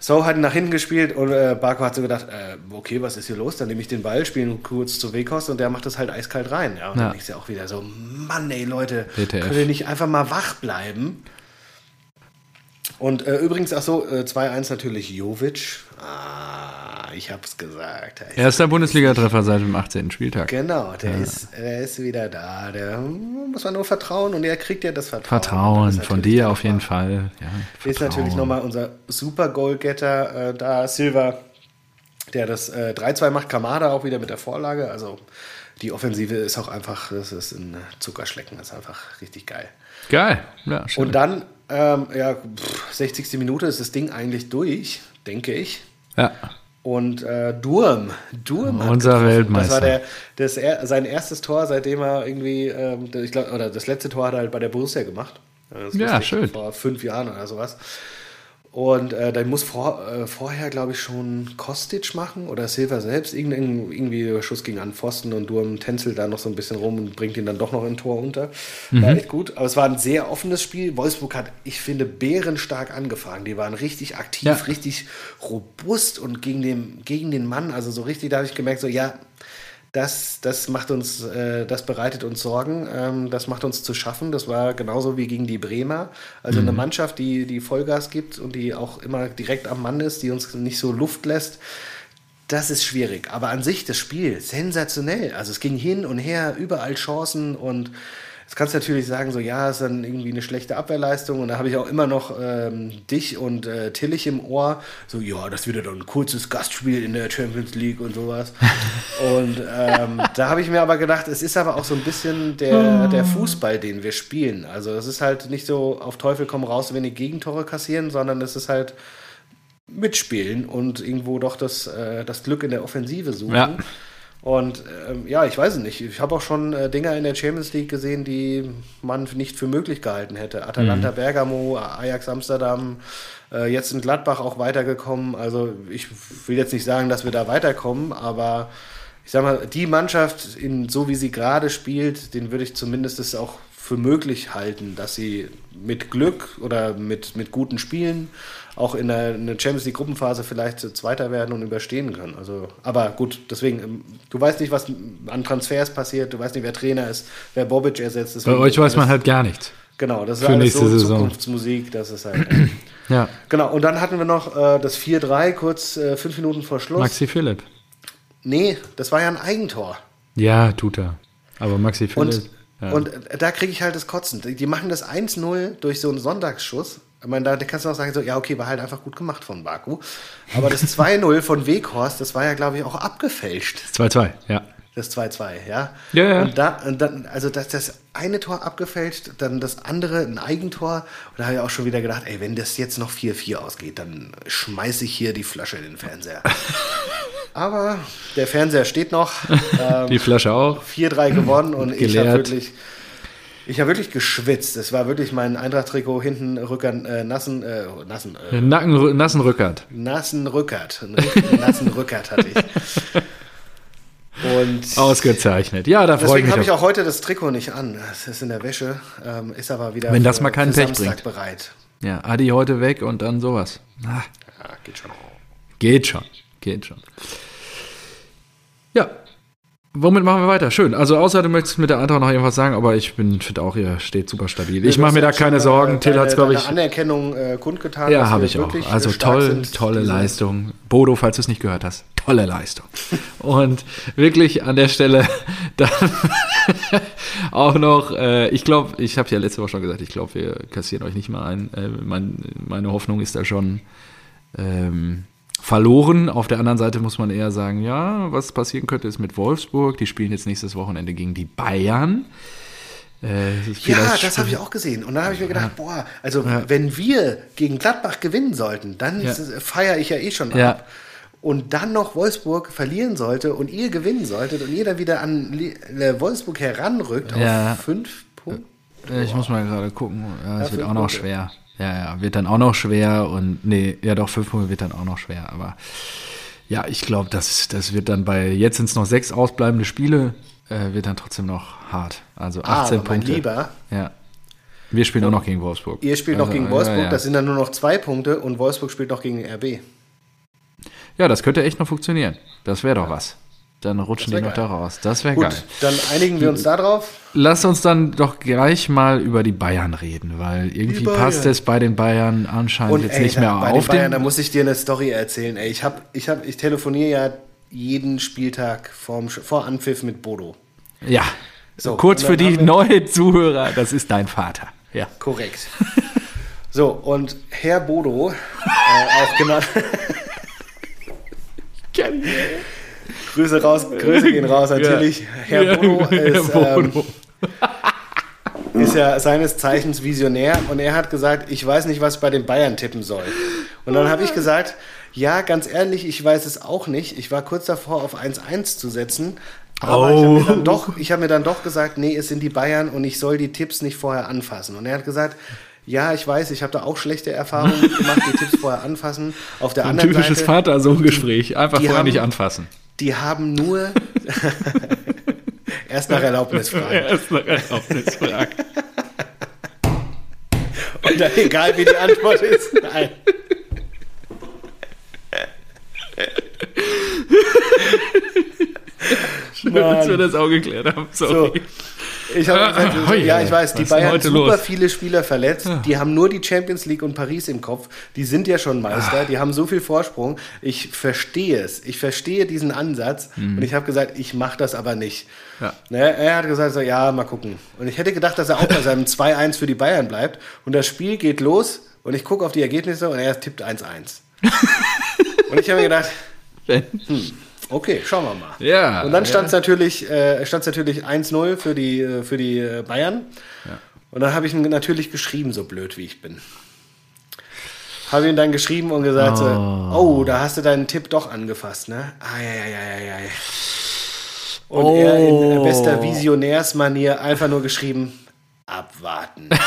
S1: So hat ihn nach hinten gespielt und äh, Barco hat so gedacht, äh, okay, was ist hier los? Dann nehme ich den Ball, spiele ihn kurz zu Weghorst und der macht das halt eiskalt rein. Ja, und
S2: Ja.
S1: dann denkst du auch wieder so, Mann ey Leute,
S2: WTF.
S1: könnt ihr nicht einfach mal wach bleiben? Und äh, übrigens, ach so, äh, 2-1 natürlich Jovic. Ah, ich hab's gesagt. Er ist-
S2: Erster Bundesliga-Treffer seit dem 18. Spieltag.
S1: Genau, der, ist, der ist wieder da. Der hm, muss man nur vertrauen und er kriegt ja das Vertrauen.
S2: Vertrauen
S1: Das
S2: von dir auf jeden Fall. Ja,
S1: ist natürlich nochmal unser super Goalgetter äh, da, Silva, der das äh, 3-2 macht, Kamada auch wieder mit der Vorlage. Also die Offensive ist auch einfach, das ist ein Zuckerschlecken, das ist einfach richtig geil.
S2: Geil. Ja, schön.
S1: Und dann, ähm, ja, pff, 60. Minute ist das Ding eigentlich durch, denke ich.
S2: ja.
S1: Und äh, Durm, Durm hat
S2: Unser
S1: getroffen.
S2: Weltmeister.
S1: Das war der, das er, sein erstes Tor, seitdem er irgendwie, ähm, ich glaube, oder das letzte Tor hat er halt bei der Borussia gemacht.
S2: Ja, schön.
S1: Vor fünf Jahren oder sowas. Und äh, dann muss vor, äh, vorher, glaube ich, schon Kostic machen oder Silva selbst. Irgendein, irgendwie Schuss ging an Pfosten und Durm tänzelt da noch so ein bisschen rum und bringt ihn dann doch noch in Tor unter. War echt gut. Aber es war ein sehr offenes Spiel. Wolfsburg hat, ich finde, bärenstark angefangen. Die waren richtig aktiv,
S2: Ja.
S1: richtig robust und gegen den, gegen den Mann, also so richtig, da habe ich gemerkt, so ja, das, das macht uns, äh, das bereitet uns Sorgen, ähm, das macht uns zu schaffen. Das war genauso wie gegen die Bremer. Also eine Mannschaft, die, die Vollgas gibt und die auch immer direkt am Mann ist, die uns nicht so Luft lässt. Das ist schwierig. Aber an sich das Spiel sensationell. Also es ging hin und her, überall Chancen und Jetzt kannst du natürlich sagen, so ja, ist dann irgendwie eine schlechte Abwehrleistung und da habe ich auch immer noch ähm, dich und äh, Tillich im Ohr. So, ja, das wird dann ein kurzes Gastspiel in der Champions League und sowas. und ähm, da habe ich mir aber gedacht, es ist aber auch so ein bisschen der, der Fußball, den wir spielen. Also es ist halt nicht so auf Teufel komm raus, wenn die Gegentore kassieren, sondern es ist halt mitspielen und irgendwo doch das, äh, das Glück in der Offensive suchen.
S2: Ja.
S1: Und ähm, ja, ich weiß es nicht. Ich habe auch schon äh, Dinger in der Champions League gesehen, die man nicht für möglich gehalten hätte. Atalanta Bergamo, Ajax Amsterdam, äh, jetzt in Gladbach auch weitergekommen. Also ich will jetzt nicht sagen, dass wir da weiterkommen, aber ich sag mal, die Mannschaft, in, so wie sie gerade spielt, den würde ich zumindest es auch für möglich halten, dass sie mit Glück oder mit, mit guten Spielen auch in der, in der Champions League Gruppenphase vielleicht Zweiter werden und überstehen können. Also, aber gut, deswegen, ähm, du weißt nicht, was an Transfers passiert, du weißt nicht, wer Trainer ist, wer Bobic ersetzt.
S2: Bei euch weiß man halt gar nichts.
S1: Genau, das ist
S2: für
S1: alles
S2: nächste
S1: so
S2: Saison.
S1: Zukunftsmusik, das ist halt.
S2: Ja,
S1: genau, und dann hatten wir noch äh, das 4-3, kurz äh, fünf Minuten vor Schluss.
S2: Maxi Philipp.
S1: Nee, das war ja ein Eigentor.
S2: Ja, tut er. Aber Maxi Philipp.
S1: Und,
S2: ja.
S1: und da kriege ich halt das Kotzen. Die machen das 1-0 durch so einen Sonntagsschuss. Ich meine, da kannst du auch sagen, so, ja, okay, war halt einfach gut gemacht von Baku. Aber das 2-0 von Weghorst, das war ja, glaube ich, auch abgefälscht.
S2: 2-2, ja.
S1: Das 2-2, ja.
S2: Ja, ja.
S1: Und, da, und dann, also das, das eine Tor abgefälscht, dann das andere ein Eigentor. Und da habe ich auch schon wieder gedacht, ey, wenn das jetzt noch 4-4 ausgeht, dann schmeiße ich hier die Flasche in den Fernseher. Aber der Fernseher steht noch. Ähm,
S2: Die Flasche auch.
S1: 4-3 gewonnen und ich habe wirklich, ich habe wirklich geschwitzt. Es war wirklich mein Eintracht-Trikot hinten Rückern, äh, nassen, äh, nassen, äh,
S2: Nacken, nassen Rückert.
S1: nassen Rückert. Nassen Rückert hatte ich. Und
S2: Ausgezeichnet. Ja, da freue ich
S1: deswegen
S2: mich.
S1: habe ich auch heute das Trikot nicht an. Es ist in der Wäsche, ähm, ist aber wieder
S2: Wenn das
S1: für-
S2: mal keinen Pech
S1: Samstag
S2: bringt.
S1: bereit.
S2: Ja, Adi heute weg und dann sowas. Ah,
S1: Ja, geht schon.
S2: geht schon. Geht schon. Ja. Womit machen wir weiter? Schön. Also außer du möchtest mit der Eintracht noch irgendwas sagen, aber ich bin finde auch, ihr steht super stabil. Ich mache mir da keine Sorgen. Till hat es, glaube ich.
S1: Anerkennung äh, kundgetan.
S2: Ja, habe ich auch. Also toll,
S1: sind.
S2: tolle Leistung. Bodo, falls du es nicht gehört hast, tolle Leistung. Und wirklich an der Stelle dann auch noch, äh, ich glaube, ich habe ja letzte Woche schon gesagt, ich glaube, wir kassieren euch nicht mal ein. Äh, mein, meine Hoffnung ist da schon ähm, verloren. Auf der anderen Seite muss man eher sagen, ja, was passieren könnte, ist mit Wolfsburg. Die spielen jetzt nächstes Wochenende gegen die Bayern. Äh,
S1: Ja, das habe ich auch gesehen. Und dann habe ich mir gedacht, boah, also wenn wir gegen Gladbach gewinnen sollten, dann
S2: Ja.
S1: feiere ich ja eh schon
S2: Ja.
S1: ab. Und dann noch Wolfsburg verlieren sollte und ihr gewinnen solltet und ihr dann wieder an Le- äh, Wolfsburg heranrückt
S2: Ja.
S1: auf fünf Punkte.
S2: Äh, Ich muss mal gerade gucken. Ja, es
S1: Ja,
S2: wird auch noch
S1: Punkte.
S2: schwer. Ja, ja, wird dann auch noch schwer und nee, ja doch, fünf Punkte wird dann auch noch schwer. Aber ja, ich glaube, das, das wird dann bei, jetzt sind es noch sechs ausbleibende Spiele, äh, wird dann trotzdem noch hart. Also 18
S1: Aber mein
S2: Punkte.
S1: Lieber,
S2: Ja. Wir spielen auch noch gegen Wolfsburg.
S1: ihr spielt
S2: Also,
S1: noch gegen Wolfsburg,
S2: Ja, ja.
S1: das sind dann nur noch zwei Punkte und Wolfsburg spielt noch gegen RB.
S2: ja, das könnte echt noch funktionieren. Das wäre doch was. Dann rutschen die noch
S1: geil.
S2: da raus. Das wäre
S1: Gut,
S2: geil.
S1: dann einigen wir uns darauf.
S2: Lass uns dann doch gleich mal über die Bayern reden, weil irgendwie passt es bei den Bayern anscheinend
S1: Und
S2: jetzt
S1: ey,
S2: nicht
S1: da,
S2: mehr
S1: bei
S2: auf
S1: den Bayern, da muss ich dir eine Story erzählen. Ey, ich habe, ich habe, ich telefoniere ja jeden Spieltag vorm, vor Anpfiff mit Bodo.
S2: Ja.
S1: So,
S2: Kurz für die neuen Zuhörer, das ist dein Vater. Ja.
S1: Korrekt. So, und Herr Bodo, äh, auch genannt. Grüße raus, Grüße gehen raus natürlich. Herr
S2: Ja,
S1: Bodo ist,
S2: Herr
S1: ähm,
S2: Bodo.
S1: ist ja seines Zeichens Visionär und er hat gesagt, ich weiß nicht, was ich bei den Bayern tippen soll. Und dann habe ich gesagt, ja, ganz ehrlich, ich weiß es auch nicht. Ich war kurz davor, auf 1-1 zu setzen. Aber ich habe
S2: Oh.
S1: mir, dann doch- ich hab mir dann doch gesagt, nee, es sind die Bayern und ich soll die Tipps nicht vorher anfassen. Und er hat gesagt, ja, ich weiß, ich habe da auch schlechte Erfahrungen gemacht, die Tipps vorher anfassen. Auf der
S2: Ein
S1: anderen
S2: typisches Vater-Sohn-Gespräch. Einfach vorher
S1: haben-
S2: nicht anfassen.
S1: Die haben nur erst nach Erlaubnis fragen.
S2: Erst nach Erlaubnisfrage.
S1: Und dann egal, wie die Antwort ist, nein.
S2: Damit wir das auch geklärt haben. Sorry.
S1: Ich hab gesagt,
S2: Hoi,
S1: ja, ich weiß, die Bayern
S2: heute
S1: super
S2: los?
S1: viele Spieler verletzt. Die haben nur die Champions League und Paris im Kopf. Die sind ja schon Meister. Die haben so viel Vorsprung. Ich verstehe es. Ich verstehe diesen Ansatz. Und ich habe gesagt, ich mache das aber nicht.
S2: Ja.
S1: Ne, er hat gesagt, so, ja, mal gucken. Und ich hätte gedacht, dass er auch bei seinem 2-1 für die Bayern bleibt. Und das Spiel geht los. Und ich gucke auf die Ergebnisse und er tippt 1-1. und ich habe mir gedacht, okay, schauen wir mal.
S2: Ja,
S1: Und dann
S2: ja.
S1: stand es natürlich, äh, natürlich 1-0 für die, äh, für die äh, Bayern. Und dann habe ich ihm natürlich geschrieben, so blöd wie ich bin. Habe ihm dann geschrieben und gesagt, so, oh, da hast du deinen Tipp doch angefasst, ne? Eieieiei. Und er in
S2: Oh.
S1: bester Visionärsmanier einfach nur geschrieben, abwarten.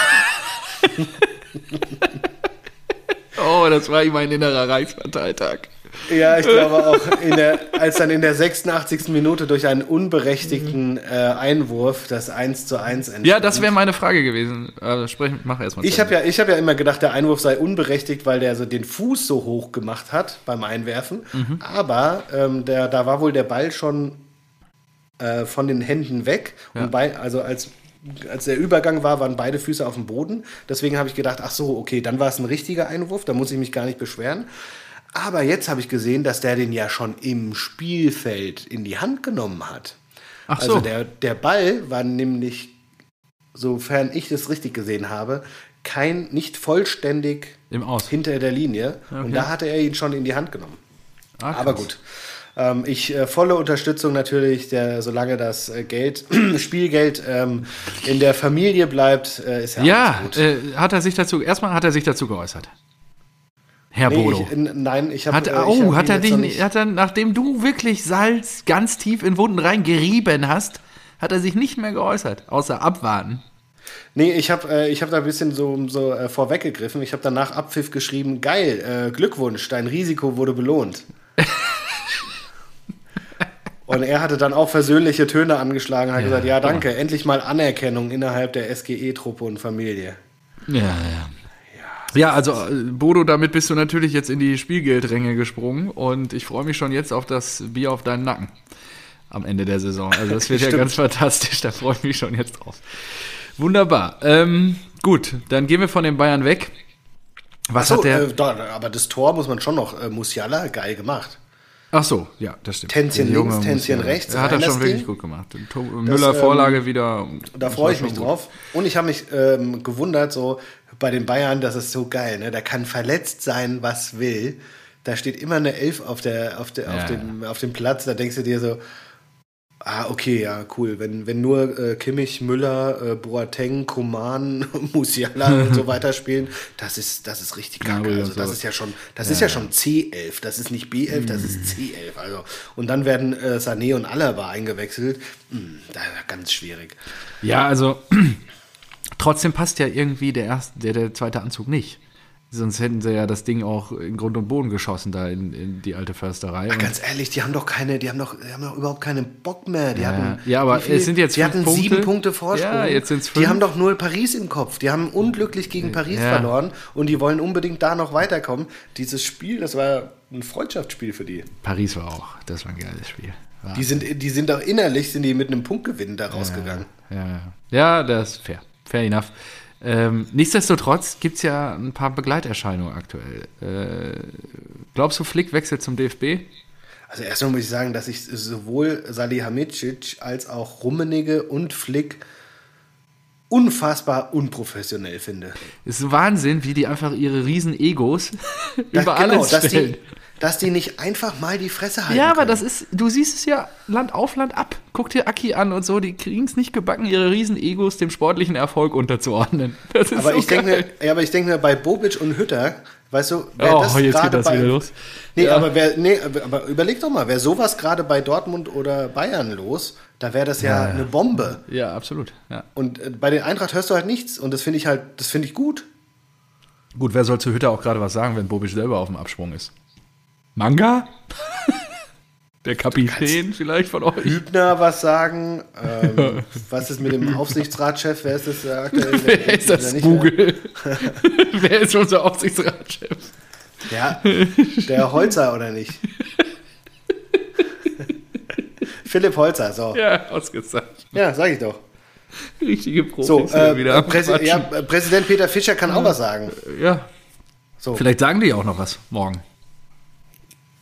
S2: Oh, das war ihm ein innerer Reichsparteitag.
S1: Ja, ich glaube auch, der, als dann in der 86. Minute durch einen unberechtigten äh, Einwurf das 1 zu 1 entstand.
S2: Ja, das wäre meine Frage gewesen. Also sprech, mach erstmal.
S1: Ich habe ja, ich hab ja immer gedacht, der Einwurf sei unberechtigt, weil der so den Fuß so hoch gemacht hat beim Einwerfen.
S2: Mhm.
S1: Aber ähm, der, da war wohl der Ball schon äh, von den Händen weg.
S2: Ja.
S1: Und bei, also als, als der Übergang war, waren beide Füße auf dem Boden. Deswegen habe ich gedacht, ach so, okay, dann war es ein richtiger Einwurf, da muss ich mich gar nicht beschweren. Aber jetzt habe ich gesehen, dass der den ja schon im Spielfeld in die Hand genommen hat.
S2: Ach
S1: Also
S2: so.
S1: der, der Ball war nämlich, sofern ich das richtig gesehen habe, kein, nicht vollständig hinter der Linie. Und
S2: Okay.
S1: da hatte er ihn schon in die Hand genommen.
S2: Krass.
S1: Aber gut. Ähm, ich äh, volle Unterstützung natürlich, der, solange das äh, Geld, Spielgeld ähm, in der Familie bleibt, äh, ist ja,
S2: Ja,
S1: alles gut.
S2: äh, hat er sich dazu, erstmal hat er sich dazu geäußert. Herr
S1: nee,
S2: Bodo.
S1: ich, nein, ich habe.
S2: Hat,
S1: äh,
S2: oh,
S1: hab
S2: hat er dich, nicht, hat er, nachdem du wirklich Salz ganz tief in Wunden reingerieben hast, hat er sich nicht mehr geäußert, außer abwarten.
S1: Nee, ich habe äh, ich hab da ein bisschen so, so äh, vorweggegriffen. Ich habe danach Abpfiff geschrieben, geil, äh, Glückwunsch, dein Risiko wurde belohnt. Und er hatte dann auch versöhnliche Töne angeschlagen, hat gesagt, ja danke, endlich mal Anerkennung innerhalb der SGE-Truppe und Familie.
S2: Ja, ja. Ja, also äh, Bodo, damit bist du natürlich jetzt in die Spielgeldränge gesprungen und ich freue mich schon jetzt auf das Bier auf deinen Nacken am Ende der Saison. Also das wird ja ganz fantastisch, da freue ich mich schon jetzt drauf. Wunderbar. Ähm, gut, dann gehen wir von den Bayern weg. Was
S1: So,
S2: hat der?
S1: äh, da, aber das Tor muss man schon noch, äh, Musiala, geil gemacht.
S2: Ach so, ja, das stimmt.
S1: Tänzchen links, Tänzchen rechts,
S2: Er hat das schon
S1: das
S2: wirklich gut gemacht. Müller
S1: ähm,
S2: Vorlage wieder.
S1: Da
S2: das
S1: freue ich mich
S2: gut.
S1: drauf. Und ich habe mich ähm, gewundert, so bei den Bayern, das ist so geil, ne? Da kann verletzt sein, was will. Da steht immer eine Elf auf, der, auf, der,
S2: Ja,
S1: auf, dem, auf dem Platz. Da denkst du dir so, ah, okay, ja, cool. Wenn, wenn nur äh, Kimmich, Müller, äh, Boateng, Koman, Musiala und so weiter spielen, das ist, das ist richtig kacke. Also das ist ja schon, das ist ja schon C11. Das ist nicht B11, das ist C11. Also, und dann werden äh, Sané und Alaba eingewechselt. Hm, da, ganz schwierig.
S2: Ja, also trotzdem passt ja irgendwie der erste, der, der zweite Anzug nicht. Sonst hätten sie ja das Ding auch in Grund und Boden geschossen da in, in die alte Försterei. Und-
S1: Ganz ehrlich, die haben doch keine, die haben doch, die haben doch überhaupt keinen Bock mehr. Die
S2: Ja.
S1: hatten,
S2: Ja, aber
S1: wie
S2: es sind jetzt
S1: die hatten
S2: Punkte.
S1: sieben Punkte Vorsprung.
S2: Ja, jetzt sind's
S1: Die
S2: fünf.
S1: haben doch nur Paris im Kopf. Die haben unglücklich gegen Paris
S2: Ja.
S1: verloren und die wollen unbedingt da noch weiterkommen. Dieses Spiel, das war ein Freundschaftsspiel für die.
S2: Paris war auch, das war ein geiles Spiel. War,
S1: Die sind, die sind doch innerlich, sind die mit einem Punktgewinn da rausgegangen.
S2: ja, ja. ja, das ist fair. Fair enough. Ähm, nichtsdestotrotz gibt es ja ein paar Begleiterscheinungen aktuell. Äh, glaubst du, Flick wechselt zum DFB?
S1: Also erstmal muss ich sagen, dass ich sowohl Salihamidzic als auch Rummenigge und Flick unfassbar unprofessionell finde.
S2: Es ist Wahnsinn, wie die einfach ihre riesen Egos über
S1: genau,
S2: alles
S1: dass
S2: stellen.
S1: die, dass die nicht einfach mal die Fresse halten
S2: Ja, aber
S1: können.
S2: das ist, du siehst es ja Land auf, Land ab. Guck dir Aki an und so, die kriegen es nicht gebacken, ihre Riesen-Egos dem sportlichen Erfolg unterzuordnen. Das ist
S1: Aber
S2: so
S1: ich mir, ja, aber ich denke mir bei Bobic und Hütter, weißt du, wer
S2: Oh,
S1: das
S2: jetzt geht
S1: gerade
S2: das
S1: bei
S2: wieder los.
S1: Nee,
S2: Ja.
S1: aber wer nee, aber überleg doch mal, wäre sowas gerade bei Dortmund oder Bayern los, da wäre das ja,
S2: Ja, ja.
S1: eine Bombe.
S2: Ja, absolut. Ja.
S1: Und äh, bei den Eintracht hörst du halt nichts und das finde ich halt, das finde ich gut.
S2: Gut, wer soll zu Hütter auch gerade was sagen, wenn Bobic selber auf dem Absprung ist? Manga? Der Kapitän vielleicht von euch?
S1: Hübner was sagen. Ähm, was ist mit dem Aufsichtsratschef? Wer ist das aktuell?
S2: Wer ist das Google? wer ist unser Aufsichtsratschef?
S1: Ja, der Holzer oder nicht? Philipp Holzer, so.
S2: Ja, ausgezeichnet.
S1: Ja, sag ich doch.
S2: Richtige Profis
S1: So, äh,
S2: wieder
S1: Präsi ja, Präsident Peter Fischer kann auch was sagen.
S2: ja.
S1: So,
S2: Vielleicht sagen die auch noch was morgen.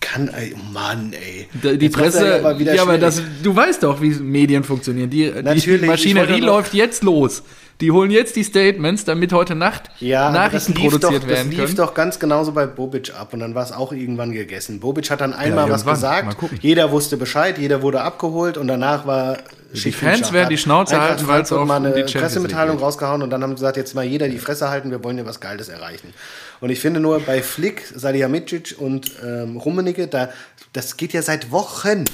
S1: Kann, ey, Mann, ey.
S2: Die
S1: macht's
S2: Presse,
S1: ja aber wieder
S2: ja, aber das, du weißt doch, wie Medien funktionieren. Die, die, die Maschinerie läuft jetzt los. Die holen jetzt die Statements, damit heute Nacht
S1: Ja,
S2: Nachrichten produziert
S1: doch,
S2: werden
S1: das lief
S2: können.
S1: doch ganz genauso bei Bobic ab und dann war es auch irgendwann gegessen. Bobic hat dann einmal was
S2: irgendwann. Mal
S1: gesagt, jeder wusste Bescheid, jeder wurde abgeholt und danach war
S2: Die Fans werden die Schnauze halten, weil es
S1: auch mal
S2: die
S1: eine Pressemitteilung rausgehauen und dann haben sie gesagt, jetzt mal jeder die Fresse halten, wir wollen ja was Geiles erreichen. Und ich finde nur bei Flick, Salihamidzic und ähm, Rummenigge, da, das geht ja seit Wochen.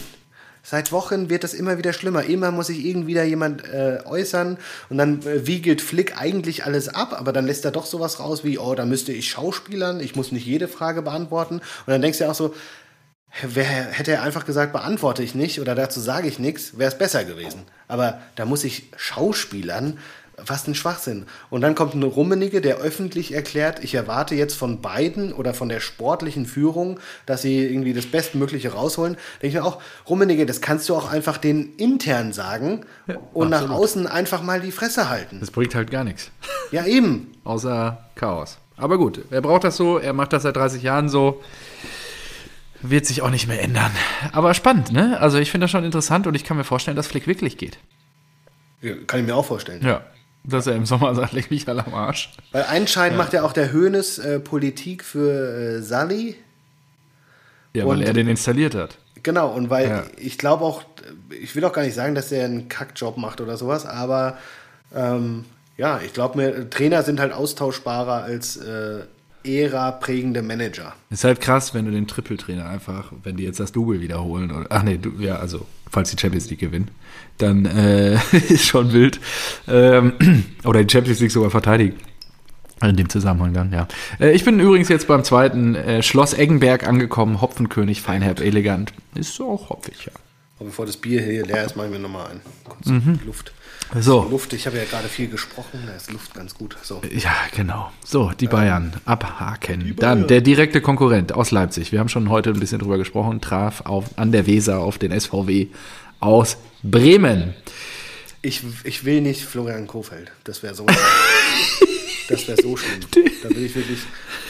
S1: Seit Wochen wird das immer wieder schlimmer. Immer muss sich irgendwie da jemand äh, äußern und dann äh, wiegelt Flick eigentlich alles ab, aber dann lässt er doch sowas raus wie, oh, da müsste ich Schauspielern, ich muss nicht jede Frage beantworten. Und dann denkst du ja auch so, Wer, hätte er einfach gesagt, beantworte ich nicht oder dazu sage ich nichts, wäre es besser gewesen. Aber da muss ich Schauspielern, was ein Schwachsinn. Und dann kommt ein Rummenigge, der öffentlich erklärt, ich erwarte jetzt von beiden oder von der sportlichen Führung, dass sie irgendwie das Bestmögliche rausholen. Denke ich mir auch, Rummenigge, das kannst du auch einfach den intern sagen und nach
S2: absolut.
S1: außen einfach mal die Fresse halten.
S2: Das bringt halt gar nichts.
S1: Ja, eben.
S2: Außer Chaos. Aber gut, er braucht das so, er macht das seit 30 Jahren so. Wird sich auch nicht mehr ändern. Aber spannend, ne? Also ich finde das schon interessant und ich kann mir vorstellen, dass Flick wirklich geht.
S1: Ja, Kann ich mir auch vorstellen.
S2: Ja. Dass er im Sommer sagt, leck mich alle am Arsch.
S1: Weil anscheinend macht ja auch der Hönes äh, Politik für äh, Sally.
S2: Ja, weil
S1: Und-
S2: er den installiert hat.
S1: Genau, und weil
S2: Ja.
S1: ich glaube auch, ich will auch gar nicht sagen, dass der einen Kackjob macht oder sowas, aber ähm, ja, ich glaube mir, Trainer sind halt austauschbarer als äh, Ära-prägende Manager.
S2: Ist halt krass, wenn du den Triple-Trainer einfach, wenn die jetzt das Double wiederholen, oder, ach nee, du, ja, also, falls die Champions League gewinnen, dann äh, ist schon wild. Ähm, oder die Champions League sogar verteidigen. In dem Zusammenhang dann, ja. Äh, ich bin übrigens jetzt beim zweiten äh, Schloss Eggenberg angekommen, Hopfenkönig, feinherb, elegant. Ist so auch hopfig, ja.
S1: Und bevor das Bier hier leer ist, machen wir nochmal ein. Kurz
S2: Mhm.
S1: Luft.
S2: So,
S1: Luft, ich habe ja gerade viel gesprochen, da ist Luft ganz gut. So.
S2: Ja, genau. So, die Bayern abhaken. Dann der direkte Konkurrent aus Leipzig. Wir haben schon heute ein bisschen drüber gesprochen. Traf auf, an der Weser auf den SVW aus Bremen.
S1: Ich, ich will nicht Florian Kofeld. Das wäre so. das wäre so schlimm. Da will ich wirklich.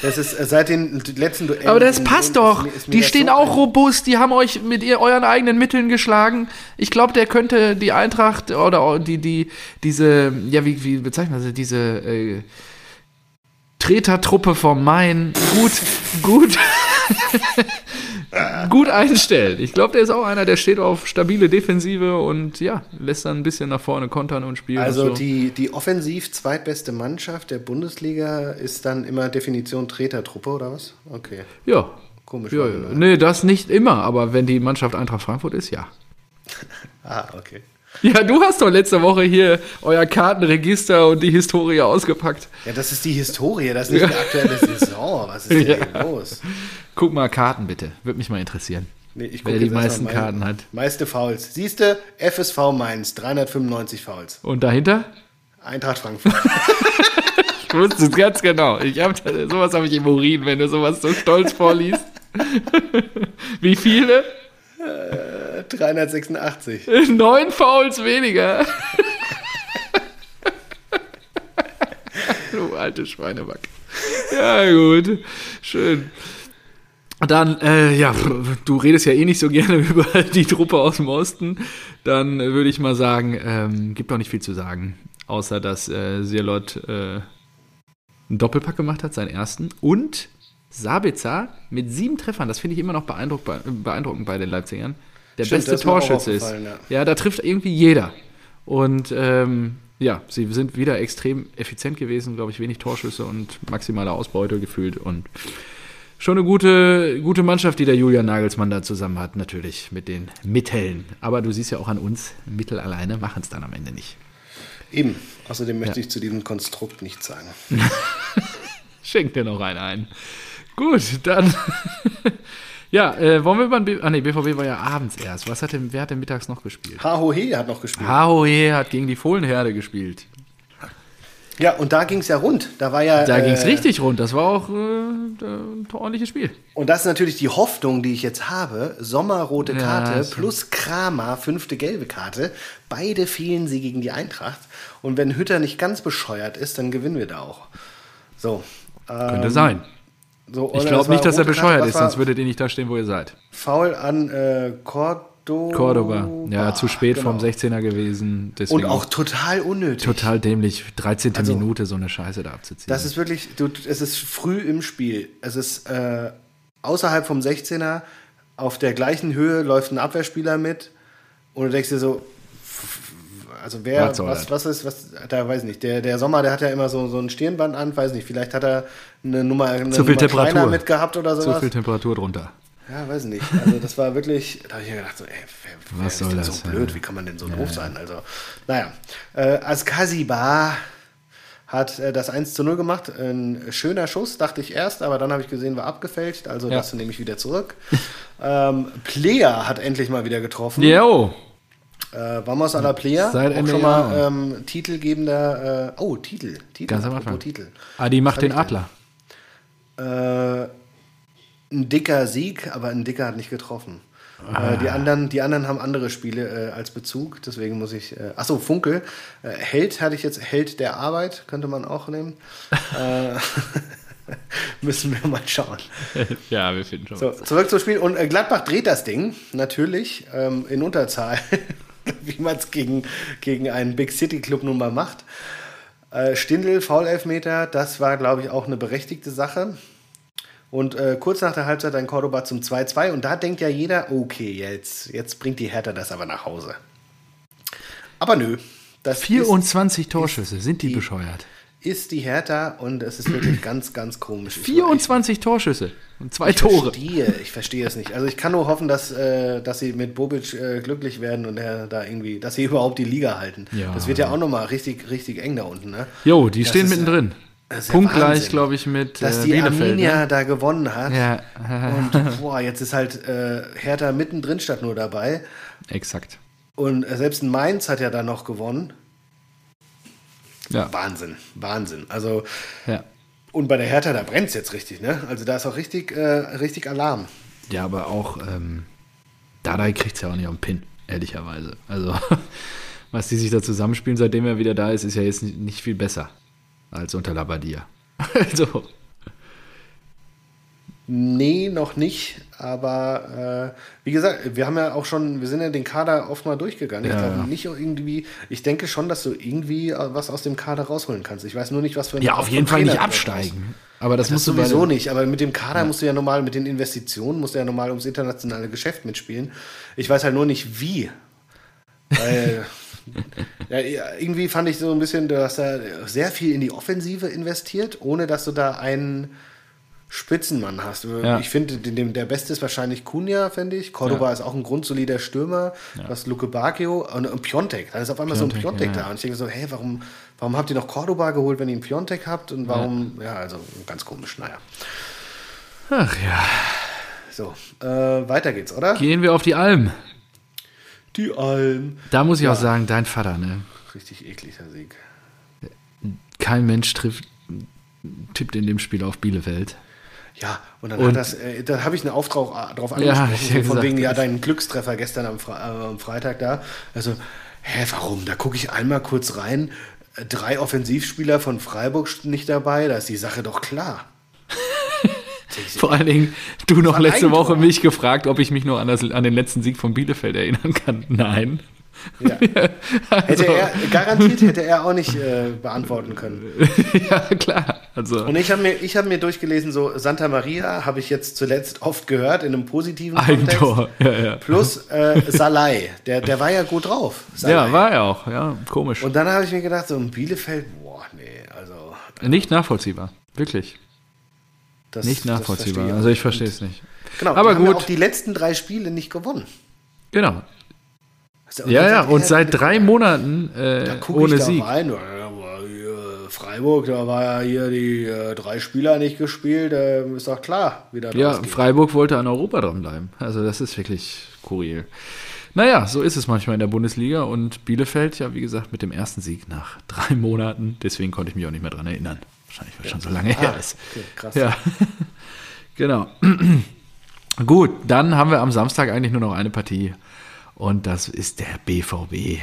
S1: Das ist äh, seit den letzten Duellen.
S2: Aber das passt
S1: ist
S2: doch.
S1: ist mir
S2: Die stehen
S1: so
S2: auch
S1: ein-
S2: robust. Die haben euch mit ihr, euren eigenen Mitteln geschlagen. Ich glaube, der könnte die Eintracht oder die, die, diese, ja, wie, wie bezeichnen sie, diese äh, Tretertruppe vom Main gut, gut, gut einstellen. Ich glaube, der ist auch einer, der steht auf stabile Defensive und ja, lässt dann ein bisschen nach vorne kontern und spielen.
S1: Also
S2: und so.
S1: die, die offensiv zweitbeste Mannschaft der Bundesliga ist dann immer Definition Tretertruppe oder was? Okay.
S2: ja.
S1: Komisch.
S2: Ja, ja.
S1: das.
S2: Nee, das nicht immer, aber wenn die Mannschaft Eintracht Frankfurt ist, ja.
S1: Ah, okay.
S2: Ja, du hast doch letzte Woche hier euer Kartenregister und die Historie ausgepackt.
S1: Ja, das ist die Historie, das ist nicht die aktuelle Saison. Was ist denn
S2: Ja.
S1: hier los?
S2: Guck mal Karten bitte, würde mich mal interessieren.
S1: Nee, ich
S2: Wer die meisten
S1: meine-
S2: Karten hat.
S1: Meiste Fouls. Siehste, FSV Mainz, 395 Fouls.
S2: Und dahinter?
S1: Eintracht Frankfurt.
S2: Ich wusste es ganz genau. Ich hab, sowas habe ich im Urin, wenn du sowas so stolz vorliest. Wie viele?
S1: 386.
S2: Neun Fouls weniger. du alte Schweineback. Ja, gut. Schön. Dann, äh, ja, du redest ja eh nicht so gerne über die Truppe aus dem Osten. Dann äh, würde ich mal sagen, ähm, gibt doch nicht viel zu sagen. Außer, dass äh, Sirlot äh, einen Doppelpack gemacht hat, seinen ersten. Und Sabitzer mit sieben Treffern, das finde ich immer noch beeindruck, beeindruckend bei den Leipzigern, der
S1: Stimmt,
S2: beste
S1: auch
S2: Torschütze ist.
S1: ja.
S2: Ja, da trifft irgendwie jeder. Und ähm, ja, sie sind wieder extrem effizient gewesen, glaube ich, wenig Torschüsse und maximale Ausbeute gefühlt. Und schon eine gute, gute Mannschaft, die der Julian Nagelsmann da zusammen hat, natürlich mit den Mitteln. Aber du siehst ja auch an uns, Mittel alleine machen es dann am Ende nicht.
S1: Eben. Außerdem möchte ich zu diesem Konstrukt nichts sagen.
S2: Schenk dir noch einen ein. Gut, dann. ja, äh, wollen wir über den B Ah, nee, BVB war ja abends erst. Was hat denn, wer hat denn mittags noch gespielt?
S1: Hahohe hat noch gespielt.
S2: Haohe hat gegen die Fohlenherde gespielt.
S1: Ja, und da ging es ja rund. Da war ja.
S2: Da ging es
S1: äh,
S2: richtig rund. Das war auch äh, ein ordentliches Spiel.
S1: Und das ist natürlich die Hoffnung, die ich jetzt habe. Sommerrote
S2: Ja,
S1: Karte
S2: stimmt.
S1: plus Kramer, fünfte gelbe Karte. Beide fehlen sie gegen die Eintracht. Und wenn Hütter nicht ganz bescheuert ist, dann gewinnen wir da auch. So.
S2: Könnte
S1: ähm,
S2: sein.
S1: So,
S2: Ich glaube nicht, dass er
S1: Karte,
S2: bescheuert
S1: was
S2: ist, sonst würdet ihr nicht da stehen, wo ihr seid.
S1: Foul an äh, Cordoba.
S2: Cordoba. Ja, zu spät
S1: genau.
S2: vom 16er gewesen. Deswegen
S1: Und auch total unnötig.
S2: total dämlich, 13.
S1: Also-
S2: Minute so eine Scheiße da abzuziehen.
S1: Das ist wirklich, du, es ist früh im Spiel. Es ist äh, außerhalb vom 16er, auf der gleichen Höhe läuft ein Abwehrspieler mit und du denkst dir so, also wer,
S2: Was
S1: was, was ist, was, da weiß ich nicht. Der, der Sommer, der hat ja immer so, so ein Stirnband an, weiß nicht, vielleicht hat er eine Nummer, eine
S2: Zu viel
S1: Nummer
S2: Temperatur.
S1: mitgehabt oder
S2: Zu
S1: sowas.
S2: viel Temperatur drunter.
S1: Ja, weiß nicht. Also das war wirklich, da habe ich mir gedacht, so, ey, wer, wer
S2: Was
S1: ist
S2: soll
S1: denn
S2: das?
S1: so blöd? Wie kann man denn so doof sein? Also, naja. Äh, Askasiba hat äh, das 1 zu 0 gemacht. Ein schöner Schuss, dachte ich erst, aber dann habe ich gesehen, war abgefälscht. Also
S2: Ja.
S1: das nehme ich wieder zurück. ähm, Plea hat endlich mal wieder getroffen.
S2: Jo,
S1: Äh, Vamos a la Plea.
S2: Seit
S1: auch schon mal ähm, titelgebender, äh, oh, Titel. Titel.
S2: Ganz am.
S1: Titel.
S2: Adi macht den Adler.
S1: Äh, ein dicker Sieg, aber ein dicker hat nicht getroffen.
S2: Ah.
S1: Äh, die, anderen, die anderen haben andere Spiele äh, als Bezug, deswegen muss ich. Äh, achso, Funkel. Äh, Held hatte ich jetzt, Held der Arbeit, könnte man auch nehmen. äh, müssen wir mal schauen.
S2: ja, wir finden schon.
S1: So, zurück zum Spiel. Und äh, Gladbach dreht das Ding, natürlich, ähm, in Unterzahl, wie man es gegen, gegen einen Big City Club nun mal macht. Äh, Stindl, Foul-Elfmeter, das war, glaube ich, auch eine berechtigte Sache. Und äh, kurz nach der Halbzeit ein Cordoba zum 2-2. Und da denkt ja jeder, okay, jetzt, jetzt bringt die Hertha das aber nach Hause. Aber nö. Das ist,
S2: 24 Torschüsse, sind die
S1: die-
S2: bescheuert?
S1: ist die Hertha und es ist wirklich ganz, ganz komisch. Ich-
S2: 24 Torschüsse und zwei
S1: Ich
S2: Tore.
S1: verstehe, ich verstehe es nicht. Also ich kann nur hoffen, dass, äh, dass sie mit Bobic äh, glücklich werden und er da irgendwie, dass sie überhaupt die Liga halten.
S2: Ja.
S1: Das wird ja auch nochmal richtig, richtig eng da unten. Ne?
S2: Jo, die
S1: Das
S2: stehen
S1: ist
S2: mittendrin. Punktgleich, glaube ich, mit
S1: Dass
S2: äh,
S1: die
S2: Bielefeld.
S1: Arminia
S2: Ne?
S1: da gewonnen hat.
S2: Ja,
S1: Und boah, jetzt ist halt äh, Hertha mittendrin statt nur dabei.
S2: exakt.
S1: Und äh, selbst ein Mainz hat ja da noch gewonnen.
S2: Ja,
S1: Wahnsinn, Wahnsinn. Also,
S2: ja.
S1: und bei der Hertha, da brennt es jetzt richtig, ne? Also da ist auch richtig, äh, richtig Alarm.
S2: ja aber auch ähm, Dardai kriegt es ja auch nicht auf den Pin, ehrlicherweise. Also, was die sich da zusammenspielen, seitdem er wieder da ist, ist ja jetzt nicht viel besser als unter Labadia. Also,
S1: Nee, noch nicht. Aber äh, wie gesagt, wir haben ja auch schon, wir sind ja den Kader oft mal durchgegangen.
S2: Ja,
S1: ich glaube
S2: ja.
S1: nicht irgendwie, ich denke schon, dass du irgendwie äh, was aus dem Kader rausholen kannst. Ich weiß nur nicht, was für ein
S2: ja, auf jeden Fall nicht
S1: Trainer du
S2: absteigen. Aber das,
S1: Das
S2: musst du
S1: sowieso nicht, aber mit dem Kader musst du ja normal, mit den Investitionen musst du ja normal ums internationale Geschäft mitspielen. Ich weiß halt nur nicht wie. Weil ja, irgendwie fand ich so ein bisschen, du hast da sehr viel in die Offensive investiert, ohne dass du da einen Spitzenmann hast.
S2: Ja.
S1: Ich finde, der Beste ist wahrscheinlich Kunja, finde ich. Cordoba ist auch ein grundsolider Stürmer. Du hast Luke Bacchio und, und Piontek. Dann ist auf einmal so ein
S2: Piontek,
S1: Piontek
S2: ja.
S1: da. Und ich denke so, hey, warum, warum habt ihr noch Cordoba geholt, wenn ihr einen Piontek habt? Und warum, ja, also ganz komisch, naja.
S2: Ach ja.
S1: So, äh, weiter geht's, oder?
S2: Gehen wir auf die Alm.
S1: Die Alm.
S2: Da muss ich
S1: Ja.
S2: auch sagen, dein Vater, ne?
S1: Richtig ekliger Sieg.
S2: Kein Mensch trifft, tippt in dem Spiel auf Bielefeld.
S1: Ja, und dann
S2: Und-
S1: hat das, äh, da habe ich einen Auftrag drauf
S2: Ja,
S1: angesprochen,
S2: ja
S1: so von
S2: gesagt.
S1: wegen, ja, dein Glückstreffer gestern am, Fre äh, am Freitag da. Also, hä, warum? Da gucke ich einmal kurz rein. Äh, Drei Offensivspieler von Freiburg nicht dabei, da ist die Sache doch klar.
S2: Vor allen Dingen, du noch letzte Woche
S1: Eigentor.
S2: mich gefragt, ob ich mich nur an, das, an den letzten Sieg von Bielefeld erinnern kann. Nein.
S1: Ja.
S2: Also,
S1: Hätte er, garantiert hätte er auch nicht äh, beantworten können.
S2: ja, klar. Also,
S1: Und ich habe mir, ich hab mir durchgelesen, so Santa Maria habe ich jetzt zuletzt oft gehört in einem positiven Kontext.
S2: Eigentor. Ja, ja.
S1: Plus äh, Salai, der, der war ja gut drauf. Salai.
S2: ja, war er auch. Ja, komisch.
S1: Und dann habe ich mir gedacht, so ein Bielefeld, boah, nee, also.
S2: Nicht nachvollziehbar. Wirklich.
S1: Das,
S2: Nicht nachvollziehbar.
S1: verstehe
S2: also ich verstehe es nicht.
S1: Genau,
S2: Aber
S1: haben ja
S2: gut.
S1: auch die letzten drei Spiele nicht gewonnen.
S2: Genau.
S1: Und
S2: Ja, ja. Und seit drei Monaten äh, ohne
S1: ich
S2: Sieg.
S1: Freiburg, da war ja hier die äh, drei Spieler nicht gespielt, äh, ist doch klar, wie das
S2: Ja. Freiburg wollte an Europa dranbleiben. Also das ist wirklich skurril. Naja, so ist es manchmal in der Bundesliga und Bielefeld, ja, wie gesagt, mit dem ersten Sieg nach drei Monaten. Deswegen konnte ich mich auch nicht mehr dran erinnern. Wahrscheinlich, weil ja. schon so lange ah, her ist. Okay, krass. Ja, genau. Gut, dann haben wir am Samstag eigentlich nur noch eine Partie und das ist der BVB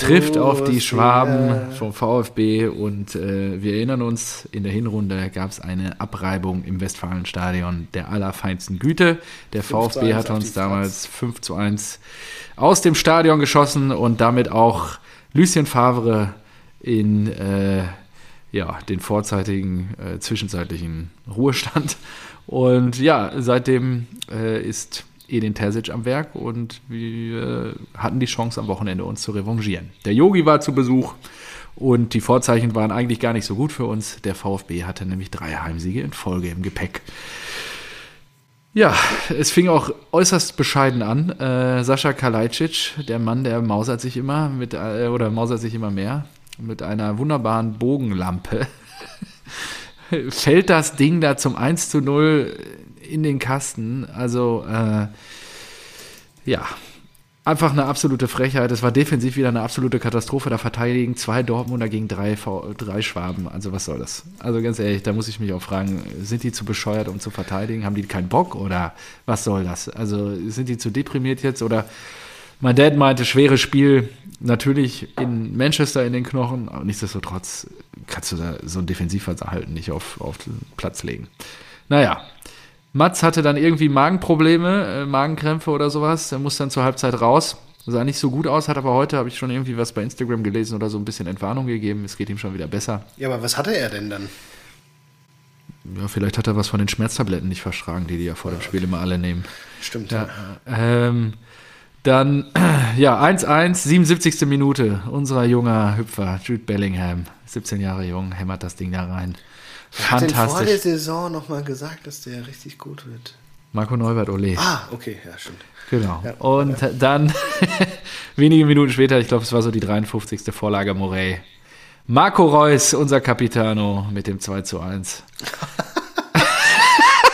S2: trifft oh, auf die Schwaben vom VfB und äh, wir erinnern uns, in der Hinrunde gab es eine Abreibung im Westfalenstadion der allerfeinsten Güte. Der VfB hat uns damals 5 zu 1 aus dem Stadion geschossen und damit auch Lucien Favre in äh, ja, den vorzeitigen äh, zwischenzeitlichen Ruhestand. Und ja, seitdem äh, ist Edin Terzic am Werk und wir hatten die Chance am Wochenende uns zu revanchieren. Der Yogi war zu Besuch und die Vorzeichen waren eigentlich gar nicht so gut für uns. Der VfB hatte nämlich drei Heimsiege in Folge im Gepäck. Ja, es fing auch äußerst bescheiden an. Äh, Sascha Kalajdzic, der Mann, der mausert sich immer mit äh, oder mausert sich immer mehr mit einer wunderbaren Bogenlampe. Fällt das Ding da zum 1 zu 0 in den Kasten. Also, äh, ja, einfach eine absolute Frechheit. Es war defensiv wieder eine absolute Katastrophe. Da verteidigen zwei Dortmunder gegen drei, drei Schwaben. Also was soll das? Also ganz ehrlich, da muss ich mich auch fragen, sind die zu bescheuert, um zu verteidigen? Haben die keinen Bock oder was soll das? Also sind die zu deprimiert jetzt oder mein Dad meinte, schweres Spiel, natürlich in Manchester in den Knochen, aber nichtsdestotrotz kannst du da so ein Defensivverhalten nicht auf, auf den Platz legen. Naja, Mats hatte dann irgendwie Magenprobleme, äh, Magenkrämpfe oder sowas. Er muss dann zur Halbzeit raus. Sah nicht so gut aus, hat aber heute, habe ich schon irgendwie was bei Instagram gelesen oder so ein bisschen Entwarnung gegeben. Es geht ihm schon wieder besser.
S1: Ja, aber was hatte er denn dann?
S2: Ja, vielleicht hat er was von den Schmerztabletten nicht verschlagen, die die ja vor dem Spiel immer alle nehmen.
S1: Stimmt.
S2: Ja. Ähm, dann, ja, 1-1, 77. Minute. Unser junger Hüpfer, Jude Bellingham, 17 Jahre jung, hämmert das Ding da rein.
S1: Fantastisch. Hat vor der Saison nochmal gesagt, dass der richtig gut wird.
S2: Marco Neubert, Ole.
S1: Ah, okay, ja, stimmt.
S2: Genau. Ja, und ja. dann, wenige Minuten später, ich glaube, es war so die 53. Vorlage Morey. Marco Reus, unser Capitano, mit dem 2 zu 1.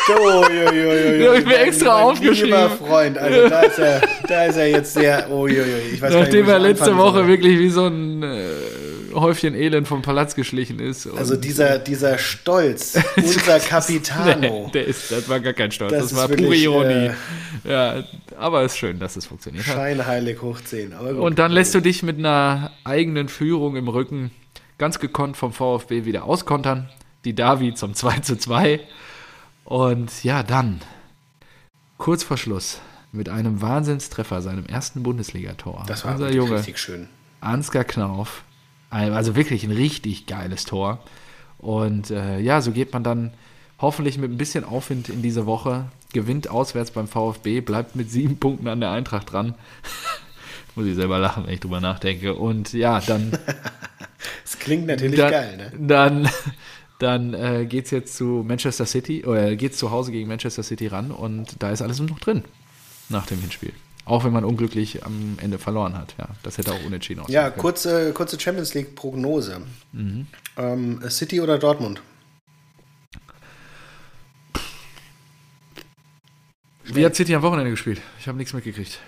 S1: Oh, jo, jo, jo,
S2: jo. habe ich mir extra aufgeschrieben. Lieber
S1: Freund, also da ist er, da ist er jetzt sehr. Oh, jo, jo. Ich
S2: weiß Nachdem er letzte Woche soll. wirklich wie so ein äh, Häufchen Elend vom Palast geschlichen ist.
S1: Also dieser, dieser Stolz, unser Capitano.
S2: nee, der ist, das war gar kein Stolz, das, das war wirklich, pure Ironie. Äh, ja, aber es ist schön, dass es funktioniert
S1: Scheinheilig hoch 10.
S2: Und dann lässt du dich mit einer eigenen Führung im Rücken ganz gekonnt vom VfB wieder auskontern. Die Davi zum 2 zu 2. Und ja, dann, kurz vor Schluss, mit einem Wahnsinnstreffer, seinem ersten Bundesligator.
S1: Das war unser Junge, richtig schön.
S2: Ansgar Knauf also wirklich ein richtig geiles Tor. Und äh, ja, so geht man dann hoffentlich mit ein bisschen Aufwind in diese Woche, gewinnt auswärts beim VfB, bleibt mit sieben Punkten an der Eintracht dran. Muss ich selber lachen, wenn ich drüber nachdenke. Und ja, dann.
S1: das klingt natürlich dann, geil, ne?
S2: Dann, dann äh, geht es jetzt zu Manchester City, oder geht es zu Hause gegen Manchester City ran und da ist alles noch drin nach dem Hinspiel. Auch wenn man unglücklich am Ende verloren hat. Ja, das hätte auch unentschieden
S1: aussehen Ja, kurze, kurze Champions League-Prognose. Mhm. Ähm, City oder Dortmund?
S2: Wie hat City am Wochenende gespielt? Ich habe nichts mitgekriegt.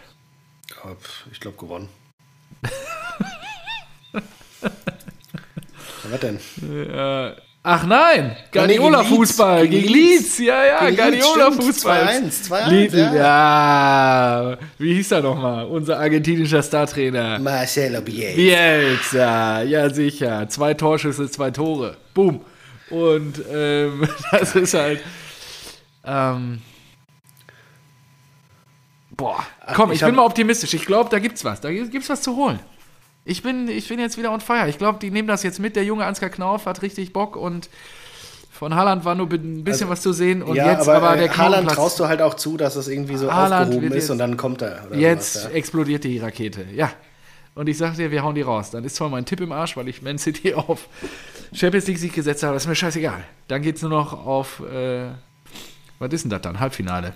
S1: Ich glaube gewonnen. Was denn?
S2: Ja, Ach nein, Guardiola-Fußball gegen, Leeds. Ja, ja, Guardiola-Fußball.
S1: 2-1, 2-1, ja.
S2: ja. Wie hieß er nochmal? Unser argentinischer Startrainer.
S1: Marcelo Bielsa.
S2: Bielsa, ja sicher. Zwei Torschüsse, zwei Tore. Boom. Und ähm, das ist halt... Ähm, boah, komm, ich, ich bin mal optimistisch. Ich glaube, da gibt's was. Da gibt's was zu holen ich bin, ich bin jetzt wieder on fire. Ich glaube, die nehmen das jetzt mit. Der junge Ansgar Knauf hat richtig Bock und von Haaland war nur ein bisschen also, was zu sehen. Und ja, jetzt aber, aber der
S1: äh, Haaland traust du halt auch zu, dass es irgendwie so Haaland aufgehoben ist und dann kommt er.
S2: jetzt sowas, ja. explodiert die Rakete. Ja. Und ich sag dir, wir hauen die raus. Dann ist zwar mein Tipp im Arsch, weil ich Man City auf Champions League Sieg gesetzt habe, das ist mir scheißegal. Dann geht es nur noch auf, äh, was ist denn das dann? Halbfinale.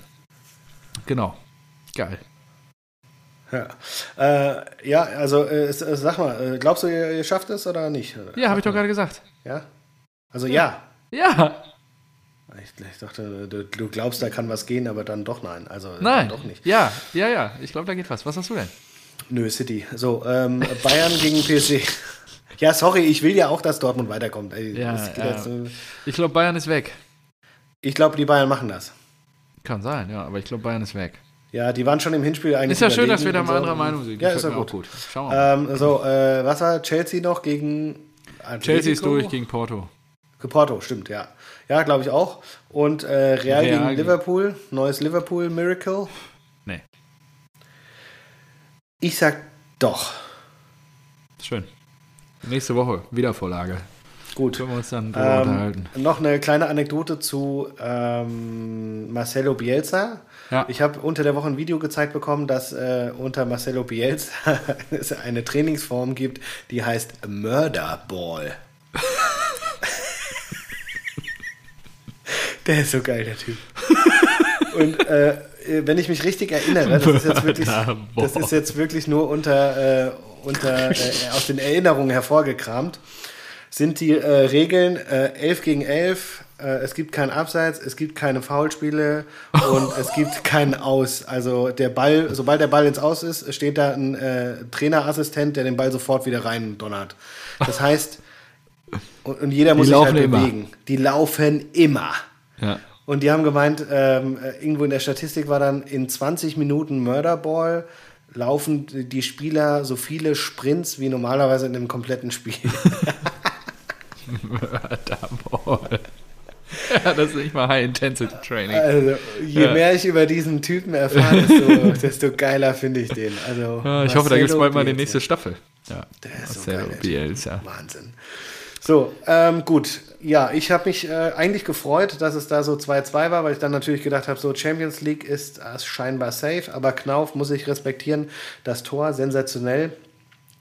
S2: Genau. Geil.
S1: Ja, äh, ja also äh, sag mal, äh, glaubst du, ihr, ihr, schafft es oder nicht?
S2: Ja, habe ich doch gerade gesagt.
S1: Ja? Also ja.
S2: Ja.
S1: Ich, ich dachte, du, du, glaubst, da kann was gehen, aber dann doch nein. Also
S2: nein,
S1: doch nicht.
S2: Ja, ja, ja. Ich glaube, da geht was. Was hast du denn?
S1: Nö, City. So, ähm, Bayern gegen PSG. Ja, sorry, ich will ja auch, dass Dortmund weiterkommt.
S2: Ja, ja. Ich glaube, Bayern ist weg.
S1: Ich glaube, die Bayern machen das.
S2: Kann sein, ja, aber ich glaube, Bayern ist weg.
S1: Ja, die waren schon im Hinspiel eigentlich.
S2: Ist ja schön, dass wir da mal so. anderer Meinung sind.
S1: Ja, ist ja gut. gut. Schauen wir mal. Ähm, so, äh, was war Chelsea noch gegen.
S2: Atletico? Chelsea ist durch gegen Porto.
S1: Porto, stimmt, ja. Ja, glaube ich auch. Und äh, Real, Real, gegen Liverpool. Neues Liverpool Miracle.
S2: Nee.
S1: Ich sag doch.
S2: Schön. Nächste Woche Wiedervorlage.
S1: Gut.
S2: Können wir uns dann drüber ähm, unterhalten.
S1: Noch eine kleine Anekdote zu ähm, Marcelo Bielsa. Ja. Ich habe unter der Woche ein Video gezeigt bekommen, dass äh, unter Marcelo Bielsa es eine Trainingsform gibt, die heißt Murder Ball. der ist so geil, der Typ. Und äh, wenn ich mich richtig erinnere, das ist jetzt wirklich, das ist jetzt wirklich nur unter, äh, unter äh, aus den Erinnerungen hervorgekramt sind die äh, Regeln äh, 11 gegen 11. Äh, es gibt kein Abseits, es gibt keine Foulspiele und es gibt keinen Aus. Also der Ball, sobald der Ball ins Aus ist, steht da ein äh, Trainerassistent, der den Ball sofort wieder rein donnert. Das heißt, und, und jeder muss sich halt bewegen. Immer. Die laufen immer.
S2: Ja.
S1: Und die haben gemeint, ähm, äh, irgendwo in der Statistik war dann in 20 Minuten Murderball laufen die Spieler so viele Sprints wie normalerweise in einem kompletten Spiel.
S2: Mörderball. Ja, das ist nicht mal High-Intensity-Training.
S1: Also, je ja. mehr ich über diesen Typen erfahre, desto, desto geiler finde ich den. Also,
S2: ja, ich hoffe, da gibt es bald mal die nächste Staffel. Ja,
S1: der ist Marcelo so geil, Bielsa. Wahnsinn. So, ähm, gut. Ja, ich habe mich äh, eigentlich gefreut, dass es da so 2-2 war, weil ich dann natürlich gedacht habe, so Champions League ist äh, scheinbar safe, aber Knauf muss ich respektieren. Das Tor sensationell.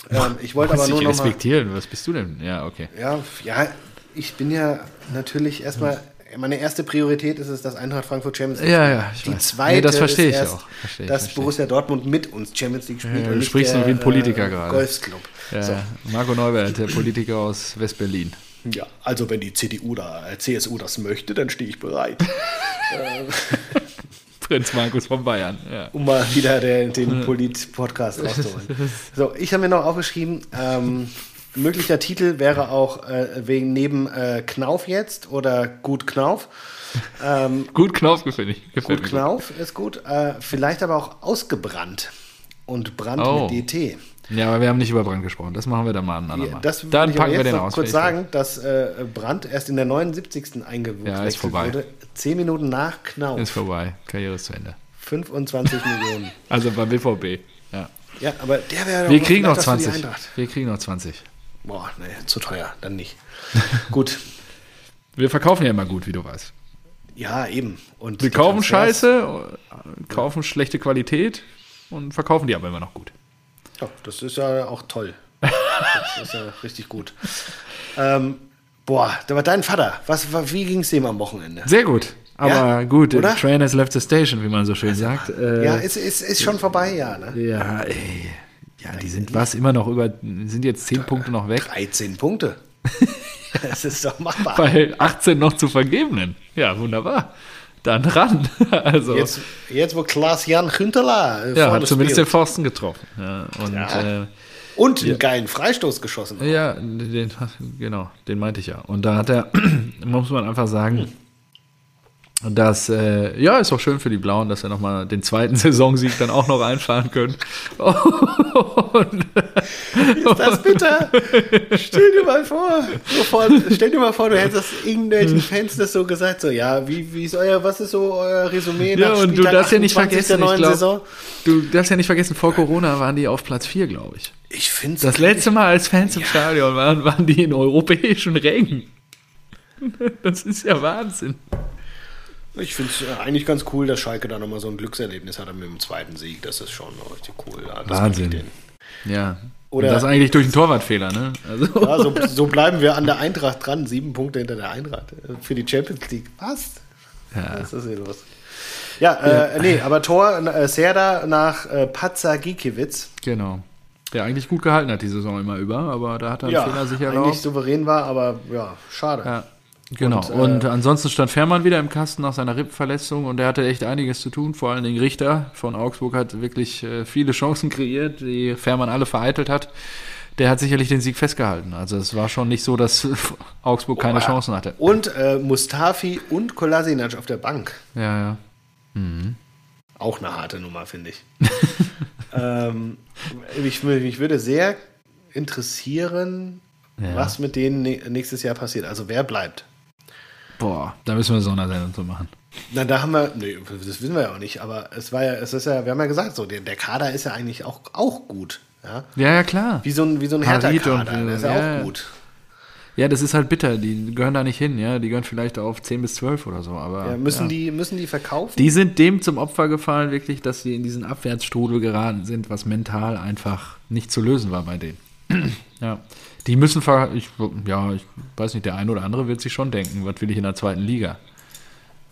S1: Ähm, ich wollte aber nur noch
S2: respektieren. Mal, Was bist du denn? Ja, okay.
S1: Ja, ja, ich bin ja natürlich erstmal meine erste Priorität ist es, dass Eintracht Frankfurt Champions League
S2: Ja, ja.
S1: Die weiß. zweite nee,
S2: das verstehe ich erst, auch. Verstehe,
S1: dass verstehe. Borussia Dortmund mit uns Champions League spielt.
S2: Ja, du sprichst nur wie ein Politiker äh, gerade.
S1: Golfclub.
S2: Ja, so. Marco Neubert, der Politiker aus West-Berlin.
S1: Ja, also wenn die CDU da, äh, CSU das möchte, dann stehe ich bereit. Äh,
S2: Prinz Markus von Bayern. Ja.
S1: Um mal wieder den, den Polit-Podcast rauszuholen. So, ich habe mir noch aufgeschrieben, ähm, möglicher Titel wäre auch äh, wegen neben äh, Knauf jetzt oder Gut Knauf.
S2: Ähm, gut Knauf gefällt
S1: ich. gut Knauf ist gut. Äh, vielleicht aber auch ausgebrannt und Brand oh. mit DT.
S2: Ja, aber wir haben nicht über Brand gesprochen. Das machen wir dann mal an andermal.
S1: Das dann packen wir den aus. kurz sagen, dass äh, Brand erst in der 79. eingewechselt
S2: ja, ist vorbei. wurde.
S1: Zehn Minuten nach Knauf.
S2: Ist vorbei. Karriere ist zu Ende.
S1: 25 Millionen.
S2: Also beim BVB. Ja.
S1: Ja, aber der wäre
S2: Wir kriegen noch 20. Wir kriegen noch 20.
S1: Boah, nee, zu teuer. Dann nicht. gut.
S2: Wir verkaufen ja immer gut, wie du weißt.
S1: Ja, eben. Und
S2: wir kaufen Scheiße, kaufen schlechte Qualität und verkaufen die aber immer noch gut.
S1: Ja, das ist ja auch toll. Das ist ja richtig gut. Ähm, boah, da war dein Vater. Was, wie ging es dem am Wochenende?
S2: Sehr gut. Aber ja, gut, oder? Train has left the station, wie man so schön also, sagt.
S1: Äh, ja, ist, ist, ist schon vorbei, ja. Ne?
S2: Ja, ey. Ja, die sind was immer noch über, sind jetzt 10 Punkte noch weg.
S1: 13 Punkte. das ist doch machbar.
S2: Bei 18 noch zu vergebenen. Ja, wunderbar dann ran. also,
S1: jetzt, jetzt wo Klaas-Jan Günterla
S2: äh, Ja, hat zumindest spielt. den Pforsten getroffen. Ja, und, ja.
S1: Äh, und einen ja. geilen Freistoß geschossen.
S2: Ja, den, genau, den meinte ich ja. Und da hat er, muss man einfach sagen, hm. Und das, äh, ja, ist auch schön für die Blauen, dass wir nochmal den zweiten Saisonsieg dann auch noch einfahren können.
S1: Und, ist das bitter? stell dir mal vor, sofort, stell dir mal vor, du hättest irgendwelchen Fans das so gesagt, so, ja, wie, wie ist euer, was ist so euer Resümee
S2: ja, und du darfst ja nicht vergessen, der neuen glaub, Saison? Du darfst ja nicht vergessen, vor Corona waren die auf Platz 4, glaube ich.
S1: Ich finde
S2: Das letzte Mal, als Fans ja. im Stadion waren, waren die in europäischen Rängen. Das ist ja Wahnsinn.
S1: Ich finde es äh, eigentlich ganz cool, dass Schalke da nochmal so ein Glückserlebnis hatte mit dem zweiten Sieg. Das ist schon richtig cool. Ja,
S2: Wahnsinn. Ja. Oder Und das eigentlich durch einen Torwartfehler, ne?
S1: Also. Ja, so, so, bleiben wir an der Eintracht dran. Sieben Punkte hinter der Eintracht. Äh, für die Champions League. Was? Ja. Was ist hier los? Ja, äh, nee, aber Tor äh, Serda nach äh, Patzer Gikiewicz.
S2: Genau. Der eigentlich gut gehalten hat die Saison immer über, aber da hat er einen
S1: ja,
S2: Fehler sicher
S1: eigentlich auch. souverän war, aber ja, schade. Ja.
S2: Genau.
S1: Und,
S2: Und,
S1: äh,
S2: ansonsten stand Fährmann wieder im Kasten nach seiner Rippverletzung und er hatte echt einiges zu tun. Vor allen Dingen Richter von Augsburg hat wirklich äh, viele Chancen kreiert, die Fährmann alle vereitelt hat. Der hat sicherlich den Sieg festgehalten. Also es war schon nicht so, dass Augsburg keine
S1: Oh,
S2: Chancen hatte.
S1: Und äh, Mustafi und Kolasinac auf der Bank.
S2: Ja, ja.
S1: Auch eine harte Nummer, finde ich. ähm, ich. Mich würde sehr interessieren,
S2: Ja.
S1: was mit denen ne- nächstes Jahr passiert. Also wer bleibt.
S2: Boah, da müssen wir eine Sondersendung zu machen.
S1: Na, da haben wir, nee, das wissen wir ja auch nicht, aber es war ja, es ist ja, wir haben ja gesagt, so, der, der Kader ist ja eigentlich auch, auch gut. Ja?
S2: Ja, ja, klar.
S1: Wie so ein, wie so ein
S2: Harit und,
S1: Hertha-Kader, der ist ja,
S2: ja,
S1: auch gut.
S2: Ja, das ist halt bitter. Die gehören da nicht hin, ja. Die gehören vielleicht auf 10 bis 12 oder so. Aber
S1: Ja, müssen,
S2: ja.
S1: Die, müssen die verkaufen?
S2: Die sind dem zum Opfer gefallen, wirklich, dass sie in diesen Abwärtsstrudel geraten sind, was mental einfach nicht zu lösen war bei denen. ja. Die müssen, ver ich, ja, ich weiß nicht, der eine oder andere wird sich schon denken, was will ich in der zweiten Liga?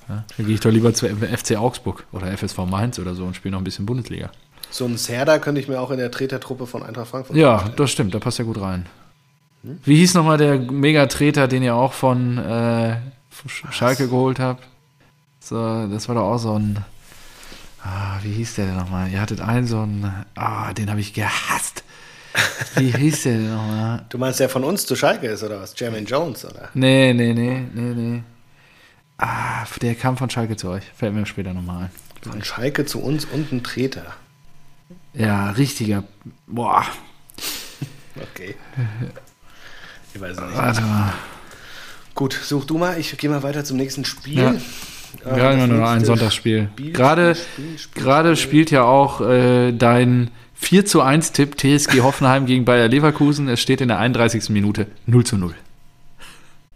S2: Ja, dann gehe ich doch lieber zu FC Augsburg oder FSV Mainz oder so und spiele noch ein bisschen Bundesliga.
S1: so ein Serda könnte ich mir auch in der Tretertruppe von Eintracht Frankfurt
S2: Ja,
S1: vorstellen.
S2: das stimmt, da passt ja gut rein. Wie hieß nochmal der Megatreter, den ihr auch von, äh, von Schalke geholt habt? So, das war doch auch so ein. Ah, wie hieß der denn nochmal? Ihr hattet einen so einen. Ah, den habe ich gehasst. Wie hieß der denn nochmal?
S1: Du meinst, der von uns zu Schalke ist, oder was? Jermaine Jones, oder?
S2: Nee, nee, nee, nee, nee. Ah, der kam von Schalke zu euch. Fällt mir später nochmal ein.
S1: Von Schalke zu uns und ein Treter.
S2: Ja, richtiger. Boah,
S1: Okay. Ich weiß es nicht.
S2: warte mal.
S1: Gut, such du mal. Ich gehe mal weiter zum nächsten Spiel.
S2: Ja.
S1: Das
S2: ja nur ein Sonntagsspiel.
S1: Spiel,
S2: Gerade,
S1: Spiel, Spiel,
S2: gerade
S1: Spiel.
S2: spielt ja auch äh, dein 4 zu 1 Tipp TSG Hoffenheim gegen Bayer Leverkusen. Es steht in der 31. Minute 0 zu 0.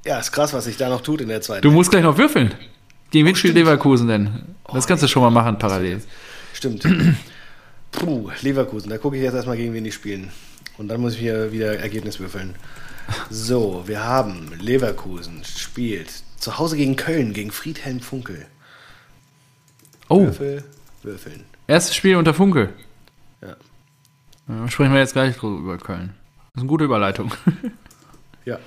S1: Ja, ist krass, was sich da noch tut in der zweiten.
S2: Du musst gleich noch würfeln. Gegen wen spielt
S1: stimmt.
S2: Leverkusen denn? Das kannst du schon mal machen parallel.
S1: Stimmt. Puh, Leverkusen. Da gucke ich jetzt erstmal, gegen wen die spielen. Und dann muss ich hier wieder Ergebnis würfeln. So, wir haben Leverkusen spielt zu Hause gegen Köln, gegen Friedhelm Funkel.
S2: Oh,
S1: Würfel, würfeln.
S2: erstes Spiel unter Funke.
S1: Ja.
S2: Sprechen wir jetzt gleich drüber über Köln. Das ist eine gute Überleitung.
S1: Ja.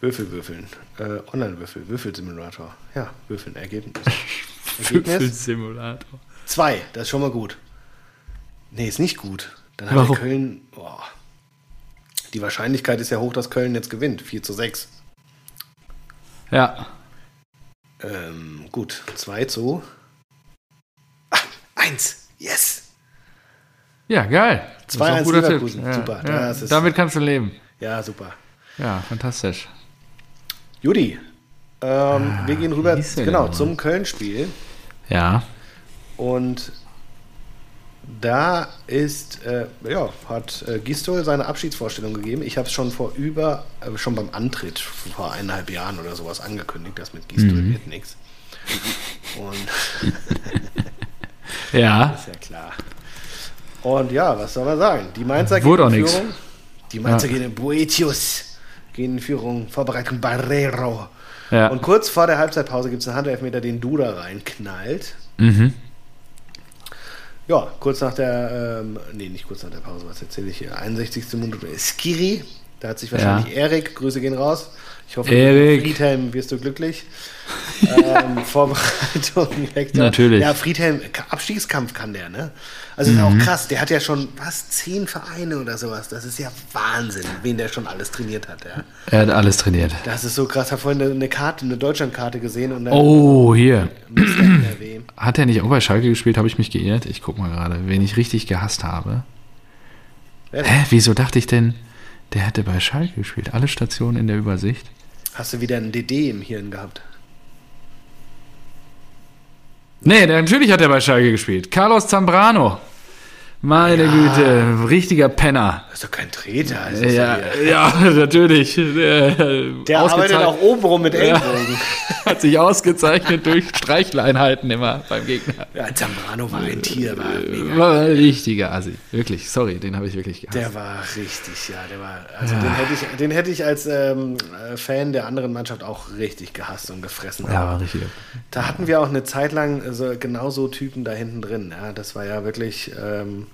S1: Würfel würfeln. Äh, Online-Würfel, Würfelsimulator. Ja, würfeln. Ergebnis. Ergebnis?
S2: Würfelsimulator.
S1: Zwei, das ist schon mal gut. Nee, ist nicht gut. Dann hat
S2: Warum?
S1: Köln. Boah. Die Wahrscheinlichkeit ist ja hoch, dass Köln jetzt gewinnt. 4 zu 6.
S2: Ja.
S1: Ähm, gut, 2 zu. Ah, 1. Yes!
S2: Ja, geil. Das ist auch ein
S1: 2-1
S2: guter
S1: Leverkusen.
S2: Tipp. Ja,
S1: Super.
S2: Ja. Damit kannst du leben.
S1: Ja, super.
S2: Ja, fantastisch.
S1: Judy, ähm, wir gehen rüber
S2: Ah,
S1: genau, zum Köln-Spiel.
S2: Ja.
S1: Und da ist, äh, ja, hat äh, Gistol seine Abschiedsvorstellung gegeben. Ich habe es schon vor über, äh, schon beim Antritt vor eineinhalb Jahren oder sowas angekündigt, dass mit Gistol
S2: Mhm.
S1: wird nichts. Und
S2: Ja.
S1: ist ja klar. Und ja, was soll man sagen? Die Mainzer
S2: Wurde
S1: gehen in
S2: nix.
S1: Führung. Die Mainzer
S2: Ja.
S1: gehen in Boetius, gehen in Führung, Vorbereitung Barrero.
S2: Ja.
S1: Und kurz vor der Halbzeitpause gibt es einen Handelfmeter, den Duda reinknallt.
S2: Mhm.
S1: Ja, kurz nach der, ähm, nee, nicht kurz nach der Pause, was erzähle ich hier? 61. Minute Skiri. Da hat sich wahrscheinlich Erik, Grüße gehen raus. Ich hoffe,
S2: Erik.
S1: Friedhelm wirst du glücklich. ähm, Vorbereitung, Hector.
S2: Natürlich.
S1: Ja, Friedhelm, Abstiegskampf kann der, ne? Also ist
S2: Mhm.
S1: auch krass, der hat ja schon was, zehn Vereine oder sowas. Das ist ja Wahnsinn, wen der schon alles trainiert hat, ja.
S2: Er hat alles trainiert.
S1: Das ist so krass. Ich habe vorhin eine- Karte, eine Deutschlandkarte gesehen und dann
S2: Oh, hier. Hat er nicht auch bei Schalke gespielt? Habe ich mich geirrt? Ich guck mal gerade, wen ich richtig gehasst habe. Hä, wieso dachte ich denn, der hätte bei Schalke gespielt? Alle Stationen in der Übersicht.
S1: Hast du wieder ein DD im Hirn gehabt?
S2: Nee, der, natürlich hat er bei Schalke gespielt. Carlos Zambrano. Meine Güte, richtiger Penner.
S1: Das ist doch kein Treter.
S2: Ja, ja, natürlich. Der,
S1: arbeitet auch obenrum mit Ellbogen.
S2: Hat sich ausgezeichnet durch Streichleinheiten immer beim Gegner.
S1: Ja, Zambrano war ein Tier, war mega.
S2: War ein richtiger Assi. Wirklich, sorry, den habe ich wirklich gehasst.
S1: Der war richtig, ja, der war, also den hätte ich, den hätte ich als ähm, äh, Fan der anderen Mannschaft auch richtig gehasst und gefressen.
S2: ja, war ein richtiger.
S1: Da hatten wir auch eine Zeit lang so, genau so Typen da hinten drin. Ja, das war ja wirklich, ähm,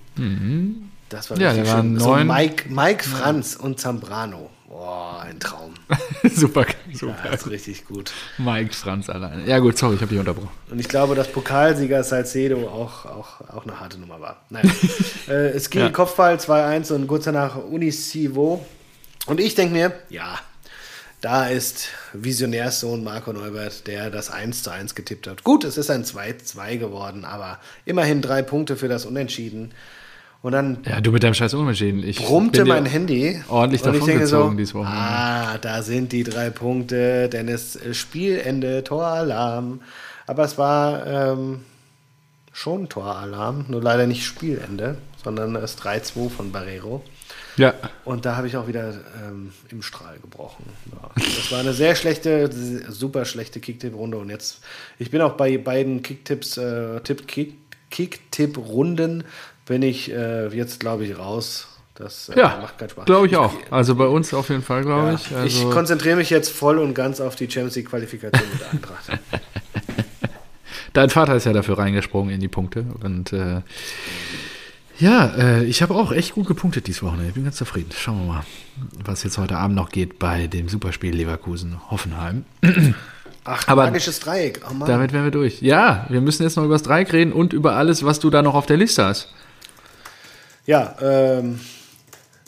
S1: das war
S2: Ja,
S1: richtig
S2: war
S1: schön. So Mike, Mike Franz und Zambrano. Boah, ein Traum.
S2: super,
S1: super. Ja, ist richtig gut.
S2: Mike Franz alleine. Ja gut, sorry, ich habe dich unterbrochen.
S1: Und ich glaube, dass Pokalsieger Salcedo auch, auch, auch eine harte Nummer war. Nein. äh, es ging ja. Kopfball 2-1 und kurz danach Unisivo. Und ich denke mir, ja, da ist Visionärssohn Marco Neubert, der das 1 zu 1 getippt hat. Gut, es ist ein 2-2 geworden, aber immerhin drei Punkte für das Unentschieden. Und dann
S2: ja, du mit deinem scheiß Unentschieden. Ich
S1: brummte mein Handy.
S2: Ordentlich davon gezogen so, dieses Wochenende.
S1: Ah, da sind die drei Punkte, denn es Spielende, Toralarm. Aber es war ähm, schon Toralarm, nur leider nicht Spielende, sondern das 3-2 von Barrero.
S2: Ja.
S1: Und da habe ich auch wieder ähm, im Strahl gebrochen. Ja. Das war eine sehr schlechte, super schlechte Kicktipp-Runde. Und jetzt, ich bin auch bei beiden Kicktipps, äh, Tipp, Kick, Kicktipp-Runden bin ich äh, jetzt, glaube ich, raus. Das
S2: äh, ja, macht keinen Spaß. Glaube ich auch. Also bei uns auf jeden Fall, glaube ja, ich. Also
S1: ich konzentriere mich jetzt voll und ganz auf die Champions League-Qualifikation mit der Eintracht.
S2: Dein Vater ist ja dafür reingesprungen in die Punkte und äh, ja, äh, ich habe auch echt gut gepunktet dieses Wochenende. Ich bin ganz zufrieden. Schauen wir mal, was jetzt heute Abend noch geht bei dem Superspiel Leverkusen-Hoffenheim.
S1: Ach, Aber magisches Dreieck.
S2: Oh damit wären wir durch. Ja, wir müssen jetzt noch über das Dreieck reden und über alles, was du da noch auf der Liste hast.
S1: Ja, ähm,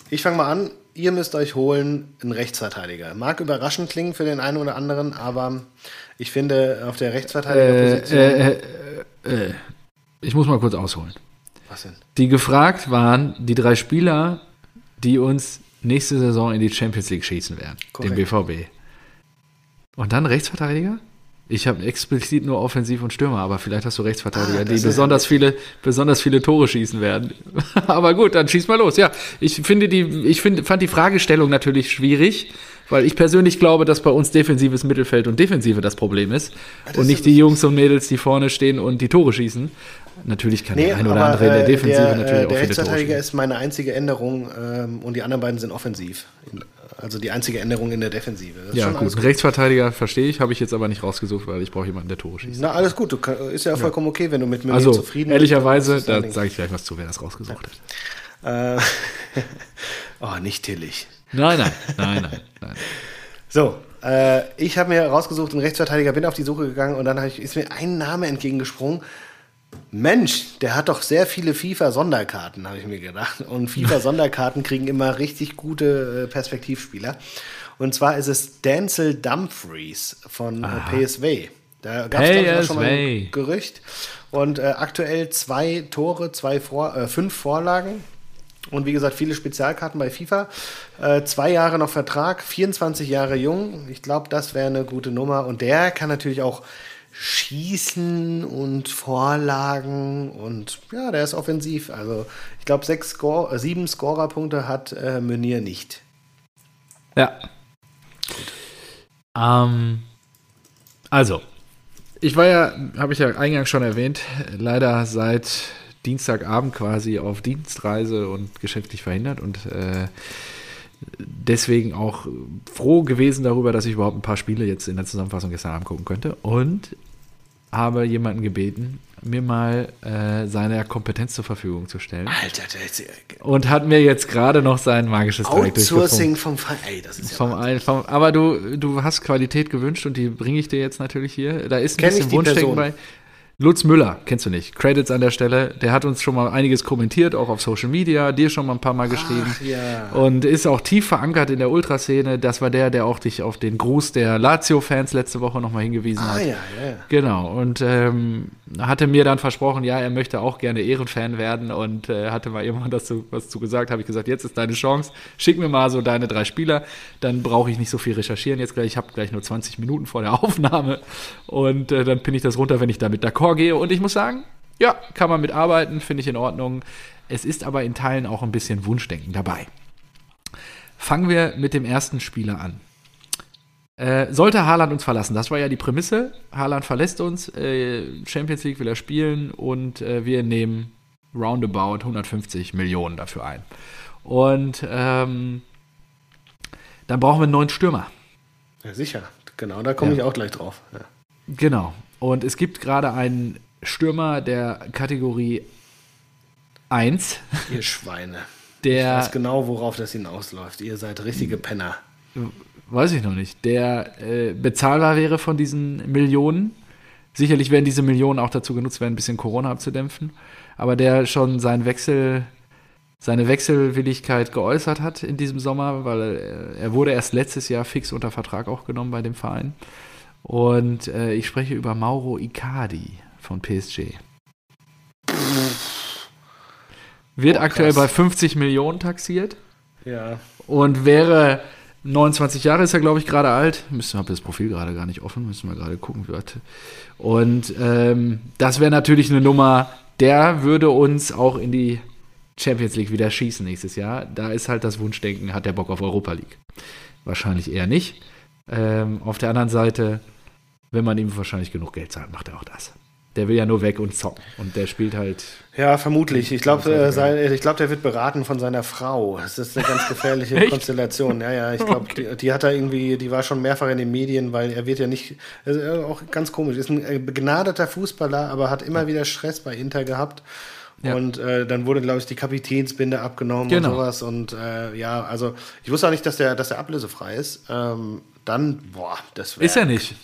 S1: ich fange mal an. Ihr müsst euch holen einen Rechtsverteidiger. Mag überraschend klingen für den einen oder anderen, aber ich finde auf der Rechtsverteidigerposition. Äh, äh,
S2: äh, äh ich muss mal kurz ausholen.
S1: Was denn?
S2: Die gefragt waren, die drei Spieler, die uns nächste Saison in die Champions League schießen werden, Korrekt. den BVB. Und dann Rechtsverteidiger? Ich habe explizit nur Offensiv und Stürmer, aber vielleicht hast du Rechtsverteidiger, ah, die besonders viele, besonders viele Tore schießen werden. aber gut, dann schieß mal los. Ja, ich finde die, ich find, fand die Fragestellung natürlich schwierig, weil ich persönlich glaube, dass bei uns defensives Mittelfeld und Defensive das Problem ist das und nicht die Jungs und Mädels, die vorne stehen und die Tore schießen. Natürlich kann nee, der ein oder andere in der äh, Defensive der, natürlich
S1: äh, auch Der Rechtsverteidiger ist meine einzige Änderung ähm, und die anderen beiden sind offensiv. Also die einzige Änderung in der Defensive.
S2: ja, gut. Rechtsverteidiger verstehe ich, habe ich jetzt aber nicht rausgesucht, weil ich brauche jemanden, der Tore schießt.
S1: Na, alles gut. Du kann, ist ja vollkommen okay, wenn du mit mir
S2: also, zufrieden bist. Ehrlicherweise, da sage ich gleich was zu, wer das rausgesucht
S1: ja. hat. Äh, oh, nicht Tillich.
S2: Nein, nein, nein, nein. nein.
S1: So, äh, ich habe mir rausgesucht, einen Rechtsverteidiger, bin auf die Suche gegangen und dann ich, ist mir ein Name entgegengesprungen. Mensch, der hat doch sehr viele FIFA-Sonderkarten, habe ich mir gedacht. Und FIFA-Sonderkarten kriegen immer richtig gute äh, Perspektivspieler. Und zwar ist es Denzel Dumfries von äh, Aha. PSV. Da gab es hey, schon mal ein Gerücht. Und äh, aktuell zwei Tore, zwei Vor äh, fünf Vorlagen. Und wie gesagt, viele Spezialkarten bei FIFA. Äh, zwei Jahre noch Vertrag, 24 Jahre jung. Ich glaube, das wäre eine gute Nummer. Und der kann natürlich auch Schießen und Vorlagen und ja, der ist offensiv. Also ich glaube, sechs Score, äh, sieben Scorerpunkte hat äh, Meunier nicht.
S2: Ja. Ähm, also, ich war ja, habe ich ja eingangs schon erwähnt, leider seit Dienstagabend quasi auf Dienstreise und geschäftlich verhindert und äh, deswegen auch froh gewesen darüber, dass ich überhaupt ein paar Spiele jetzt in der Zusammenfassung gestern Abend gucken könnte. Und habe jemanden gebeten, mir mal äh, seine Kompetenz zur Verfügung zu stellen.
S1: Alter, der ist,
S2: Und hat mir jetzt gerade noch sein magisches
S1: Dreieck Outsourcing vom. Ey, das ist ja
S2: vom, ein, vom, Aber du, du hast Qualität gewünscht und die bringe ich dir jetzt natürlich hier. Da ist ein Kenn bisschen Wunschdenken bei. Lutz Müller, kennst du nicht. Credits an der Stelle. Der hat uns schon mal einiges kommentiert, auch auf Social Media, dir schon mal ein paar Mal geschrieben. Ach,
S1: ja.
S2: Und ist auch tief verankert in der Ultraszene. Das war der, der auch dich auf den Gruß der Lazio-Fans letzte Woche nochmal hingewiesen ah, hat.
S1: Ja, ja.
S2: Genau. Und ähm, hatte mir dann versprochen, ja, er möchte auch gerne Ehrenfan werden und äh, hatte mal irgendwann dazu was zu gesagt. Habe ich gesagt, jetzt ist deine Chance. Schick mir mal so deine drei Spieler. Dann brauche ich nicht so viel recherchieren jetzt gleich. Ich habe gleich nur 20 Minuten vor der Aufnahme. Und äh, dann pinne ich das runter, wenn ich damit d'accord gehe. Und ich muss sagen, ja, kann man mitarbeiten, finde ich in Ordnung. Es ist aber in Teilen auch ein bisschen Wunschdenken dabei. Fangen wir mit dem ersten Spieler an. Äh, sollte Haaland uns verlassen, das war ja die Prämisse. Haaland verlässt uns, äh, Champions League will er spielen und äh, wir nehmen roundabout 150 Millionen dafür ein. Und ähm, dann brauchen wir einen neuen Stürmer.
S1: Ja, sicher, genau, da komme ja. ich auch gleich drauf. Ja.
S2: Genau. Und es gibt gerade einen Stürmer der Kategorie 1.
S1: Ihr Schweine.
S2: Der,
S1: ich weiß genau, worauf das hinausläuft. Ihr seid richtige Penner.
S2: Weiß ich noch nicht, der äh, bezahlbar wäre von diesen Millionen. Sicherlich werden diese Millionen auch dazu genutzt werden, ein bisschen Corona abzudämpfen. Aber der schon seinen Wechsel, seine Wechselwilligkeit geäußert hat in diesem Sommer, weil er, er wurde erst letztes Jahr fix unter Vertrag auch genommen bei dem Verein. Und äh, ich spreche über Mauro Icardi von PSG. Wird
S1: Oh,
S2: aktuell bei 50 Millionen taxiert
S1: Ja.
S2: und wäre 29 Jahre ist er, glaube ich, gerade alt. Müssen habe das Profil gerade gar nicht offen, müssen wir gerade gucken. Und ähm, das wäre natürlich eine Nummer, der würde uns auch in die Champions League wieder schießen nächstes Jahr. Da ist halt das Wunschdenken, hat der Bock auf Europa League? Wahrscheinlich eher nicht. Ähm, auf der anderen Seite, wenn man ihm wahrscheinlich genug Geld zahlt, macht er auch das. Der will ja nur weg und zocken. Und der spielt halt.
S1: Ja, vermutlich. Ich glaube, äh, ich glaub, der wird beraten von seiner Frau. Das ist eine ganz gefährliche? Konstellation. Ja, ja, ich glaube, die, die hat er irgendwie, die war schon mehrfach in den Medien, weil er wird ja nicht, ist äh, auch ganz komisch, ist ein äh, begnadeter Fußballer, aber hat immer wieder Stress bei Inter gehabt.
S2: Ja.
S1: Und äh, dann wurde, glaube ich, die Kapitänsbinde abgenommen
S2: Genau.
S1: und sowas. Und äh, ja, also ich wusste auch nicht, dass der, dass der ablösefrei ist. Ähm, dann, boah, das wäre.
S2: Ist er nicht.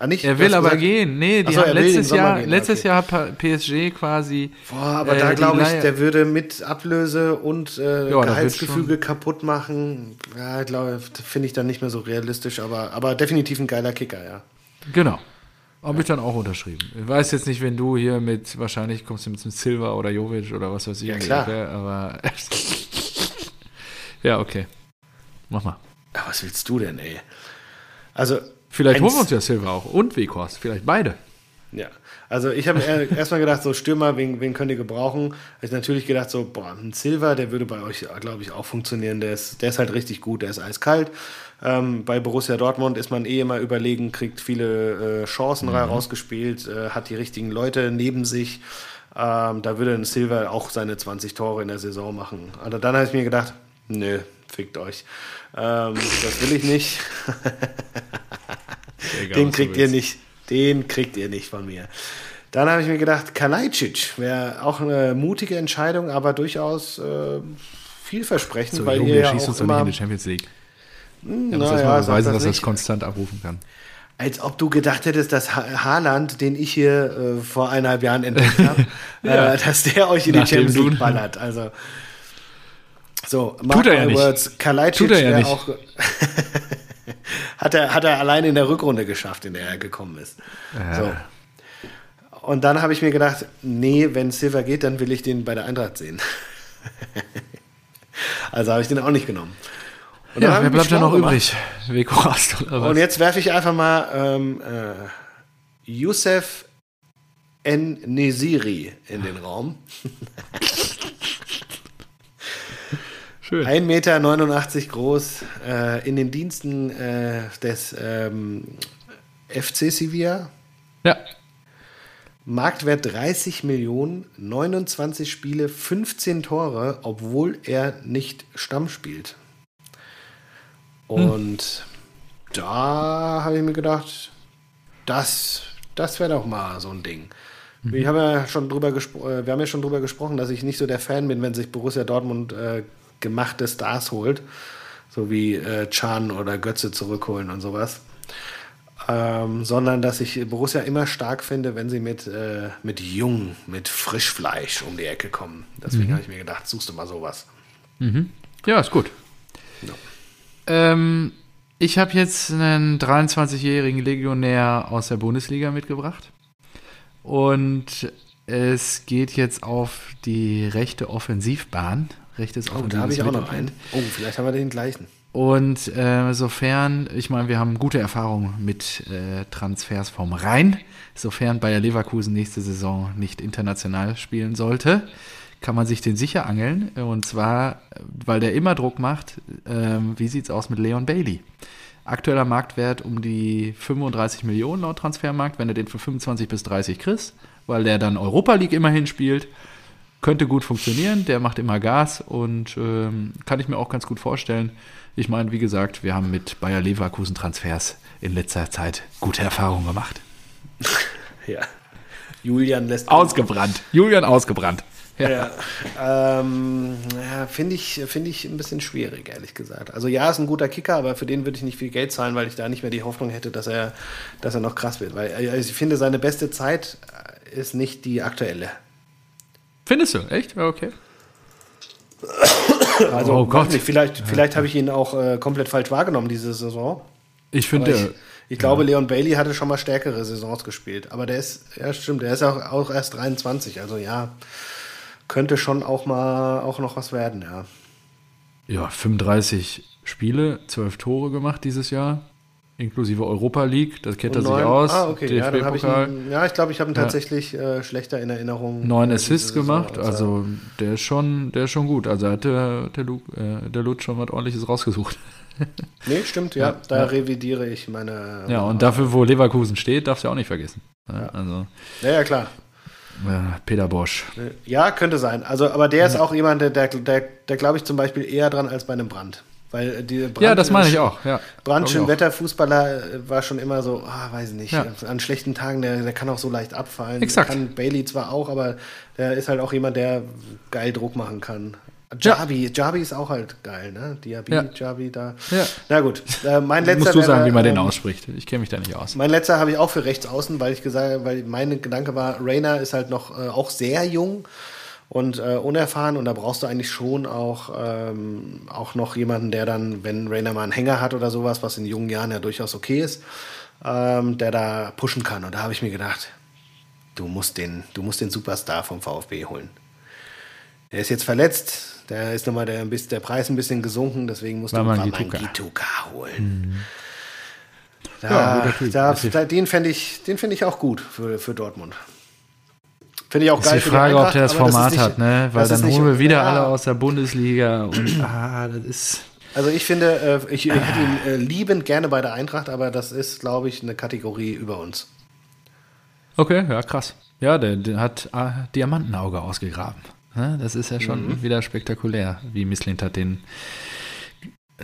S1: Ah, nicht?
S2: Er will aber
S1: gesagt-
S2: gehen. Nee, die
S1: so,
S2: haben letztes Jahr,
S1: gehen,
S2: letztes
S1: okay.
S2: Jahr hat PSG quasi.
S1: Boah, aber
S2: äh,
S1: da glaube ich, der würde mit Ablöse und äh,
S2: Ja,
S1: Gehaltsgefüge kaputt machen. Ja, ich glaube, finde ich dann nicht mehr so realistisch, aber, aber definitiv ein geiler Kicker, ja.
S2: Genau. Habe ich dann auch unterschrieben. Ich weiß jetzt nicht, wenn du hier mit, wahrscheinlich kommst du mit einem Silva oder Jovic oder was weiß ich.
S1: Ja, klar.
S2: Ecke, aber. ja, okay. Mach mal.
S1: Ja, was willst du denn, ey? Also,
S2: Vielleicht holen wir uns ja Silva auch und Weghorst. Vielleicht beide.
S1: ja. Also ich habe erstmal gedacht, so Stürmer, wen, wen könnt ihr gebrauchen? Ich natürlich gedacht, so, boah, ein Silver, der würde bei euch, glaube ich, auch funktionieren. Der ist, der ist halt richtig gut, der ist eiskalt. Ähm, bei Borussia Dortmund ist man eh immer überlegen, kriegt viele äh, Chancen rausgespielt, äh, hat die richtigen Leute neben sich. Ähm, da würde ein Silver auch seine 20 Tore in der Saison machen. Aber dann habe ich mir gedacht, nö, fickt euch. Ähm, das will ich nicht. Den kriegt ihr nicht. Den kriegt ihr nicht von mir. Dann habe ich mir gedacht, Kalajdzic wäre auch eine mutige Entscheidung, aber durchaus äh, vielversprechend,
S2: So,
S1: weil
S2: Junge,
S1: ihr ja
S2: schießt uns doch nicht in die Champions League. Er muss
S1: naja,
S2: erst mal
S1: sag
S2: beweisen,
S1: das
S2: dass er es konstant abrufen kann.
S1: als ob du gedacht hättest, dass Ha- Haaland, den ich hier äh, vor eineinhalb Jahren entdeckt habe,
S2: Ja.
S1: äh, dass der euch in die
S2: Nachdem
S1: Champions League ballert. Also so, mark
S2: Tut er ja
S1: words, Kalajdzic
S2: Tut er ja nicht.
S1: auch hat er hat er allein in der Rückrunde geschafft, in der er gekommen ist. So. Und dann habe ich mir gedacht, nee, wenn Silver geht, dann will ich den bei der Eintracht sehen. also habe ich den auch nicht genommen. Und
S2: Ja, wer bleibt da noch
S1: gemacht.
S2: übrig? Oder was?
S1: Und jetzt werfe ich einfach mal ähm, äh, Youssef N. Nesiri in den Raum.
S2: Schön.
S1: 1,89 Meter groß, äh, in den Diensten äh, des ähm, FC Sevilla.
S2: Ja.
S1: Marktwert 30 Millionen, 29 Spiele, 15 Tore, obwohl er nicht Stamm spielt. Und da habe ich mir gedacht, das, das wäre doch mal so ein Ding. Wir haben ja schon drüber äh, wir haben ja schon drüber gesprochen, dass ich nicht so der Fan bin, wenn sich Borussia Dortmund äh, gemachte Stars holt, so wie äh, Can oder Götze zurückholen und sowas. Ähm, sondern dass ich Borussia immer stark finde, wenn sie mit, äh, mit Jung, mit Frischfleisch um die Ecke kommen. Deswegen habe ich mir gedacht, suchst du mal sowas.
S2: Ja, ist gut.
S1: Ja.
S2: Ähm, ich habe jetzt einen 23-jährigen Legionär aus der Bundesliga mitgebracht. Und es geht jetzt auf die rechte Offensivbahn. Rechtes
S1: Oh, da habe ich auch noch einen. Oh, vielleicht haben wir den gleichen.
S2: Und äh, sofern, ich meine, wir haben gute Erfahrungen mit äh, Transfers vom Rhein. Sofern Bayer Leverkusen nächste Saison nicht international spielen sollte, kann man sich den sicher angeln. Und zwar, weil der immer Druck macht. Ähm, wie sieht's aus mit Leon Bailey? Aktueller Marktwert um die 35 Millionen laut Transfermarkt, wenn er den für 25 bis 30 kriegst, weil der dann Europa League immerhin spielt. Könnte gut funktionieren, der macht immer Gas und ähm, kann ich mir auch ganz gut vorstellen. Ich meine, wie gesagt, wir haben mit Bayer Leverkusen Transfers in letzter Zeit gute Erfahrungen gemacht.
S1: Ja. Julian lässt.
S2: Ausgebrannt. Julian ausgebrannt.
S1: Ja, ja. Ähm, ja finde ich, find ich ein bisschen schwierig, ehrlich gesagt. Also ja, ist ein guter Kicker, aber für den würde ich nicht viel Geld zahlen, weil ich da nicht mehr die Hoffnung hätte, dass er, dass er noch krass wird. Weil also ich finde, seine beste Zeit ist nicht die aktuelle.
S2: Findest du? Echt? Okay.
S1: Also, oh Gott. Nicht, vielleicht, vielleicht habe ich ihn auch äh, komplett falsch wahrgenommen diese Saison.
S2: Ich finde.
S1: Ich, ich, glaube, Leon Bailey hatte schon mal stärkere Saisons gespielt. Aber der ist, ja, stimmt, der ist auch, auch erst 23. Also ja, könnte schon auch mal auch noch was werden, ja.
S2: Ja, 35 Spiele, 12 Tore gemacht dieses Jahr inklusive Europa League, das kennt er sich aus.
S1: Ah, okay, ja, dann ich ja, ich glaube, ich habe ihn tatsächlich ja. äh, schlechter in Erinnerung.
S2: Neun Assists gemacht, also der ist schon, der ist schon gut. Also hat der, der, Luke, äh, der Lutz schon was ordentliches rausgesucht.
S1: nee, stimmt, ja, ja da ja. revidiere ich meine.
S2: Ja, und dafür, wo Leverkusen steht, darfst du auch nicht vergessen. Ja, also,
S1: ja, ja klar.
S2: Peter Bosch.
S1: Ja, könnte sein. Also, aber der ist auch jemand, der, der, der, der glaube ich zum Beispiel eher dran als bei einem Brand. Weil die
S2: Brand, ja, das meine ich auch. Ja,
S1: Brand, Wetterfußballer war schon immer so, ah, weiß ich nicht, ja. an schlechten Tagen, der, der kann auch so leicht abfallen.
S2: Exakt.
S1: Kann Bailey zwar auch, aber der ist halt auch jemand, der geil Druck machen kann. Jabi, ja. Jabi ist auch halt geil, ne? Diaby, ja. Jabi da. Ja. Na gut, äh, mein letzter.
S2: Musst du sagen, wäre, wie man ähm, den ausspricht. Ich kenne mich da nicht aus.
S1: Mein letzter habe ich auch für rechts außen, weil ich gesagt, weil mein Gedanke war, Rainer ist halt noch äh, auch sehr jung und äh, unerfahren und da brauchst du eigentlich schon auch, ähm, auch noch jemanden, der dann, wenn Rainer mal einen Hänger hat oder sowas, was in jungen Jahren ja durchaus okay ist, ähm, der da pushen kann. Und da habe ich mir gedacht, du musst den, du musst den Superstar vom VfB holen. Der ist jetzt verletzt, der ist nochmal der, der Preis ein bisschen gesunken, deswegen musst War du Gituka holen. Mhm. Da, ja, da, den fände ich, find ich auch gut für, für Dortmund. Finde ich auch geil.
S2: Ist die Frage, die ob der das Format das hat, ne? Weil dann holen wir wieder ja. alle aus der Bundesliga und ah, das ist.
S1: Also ich finde, äh, ich, ich hätte ihn äh, liebend gerne bei der Eintracht, aber das ist, glaube ich, eine Kategorie über uns.
S2: Okay, ja, krass. Ja, der, der hat äh, Diamantenauge ausgegraben. Ne? Das ist ja schon mhm. wieder spektakulär, wie Misslintat den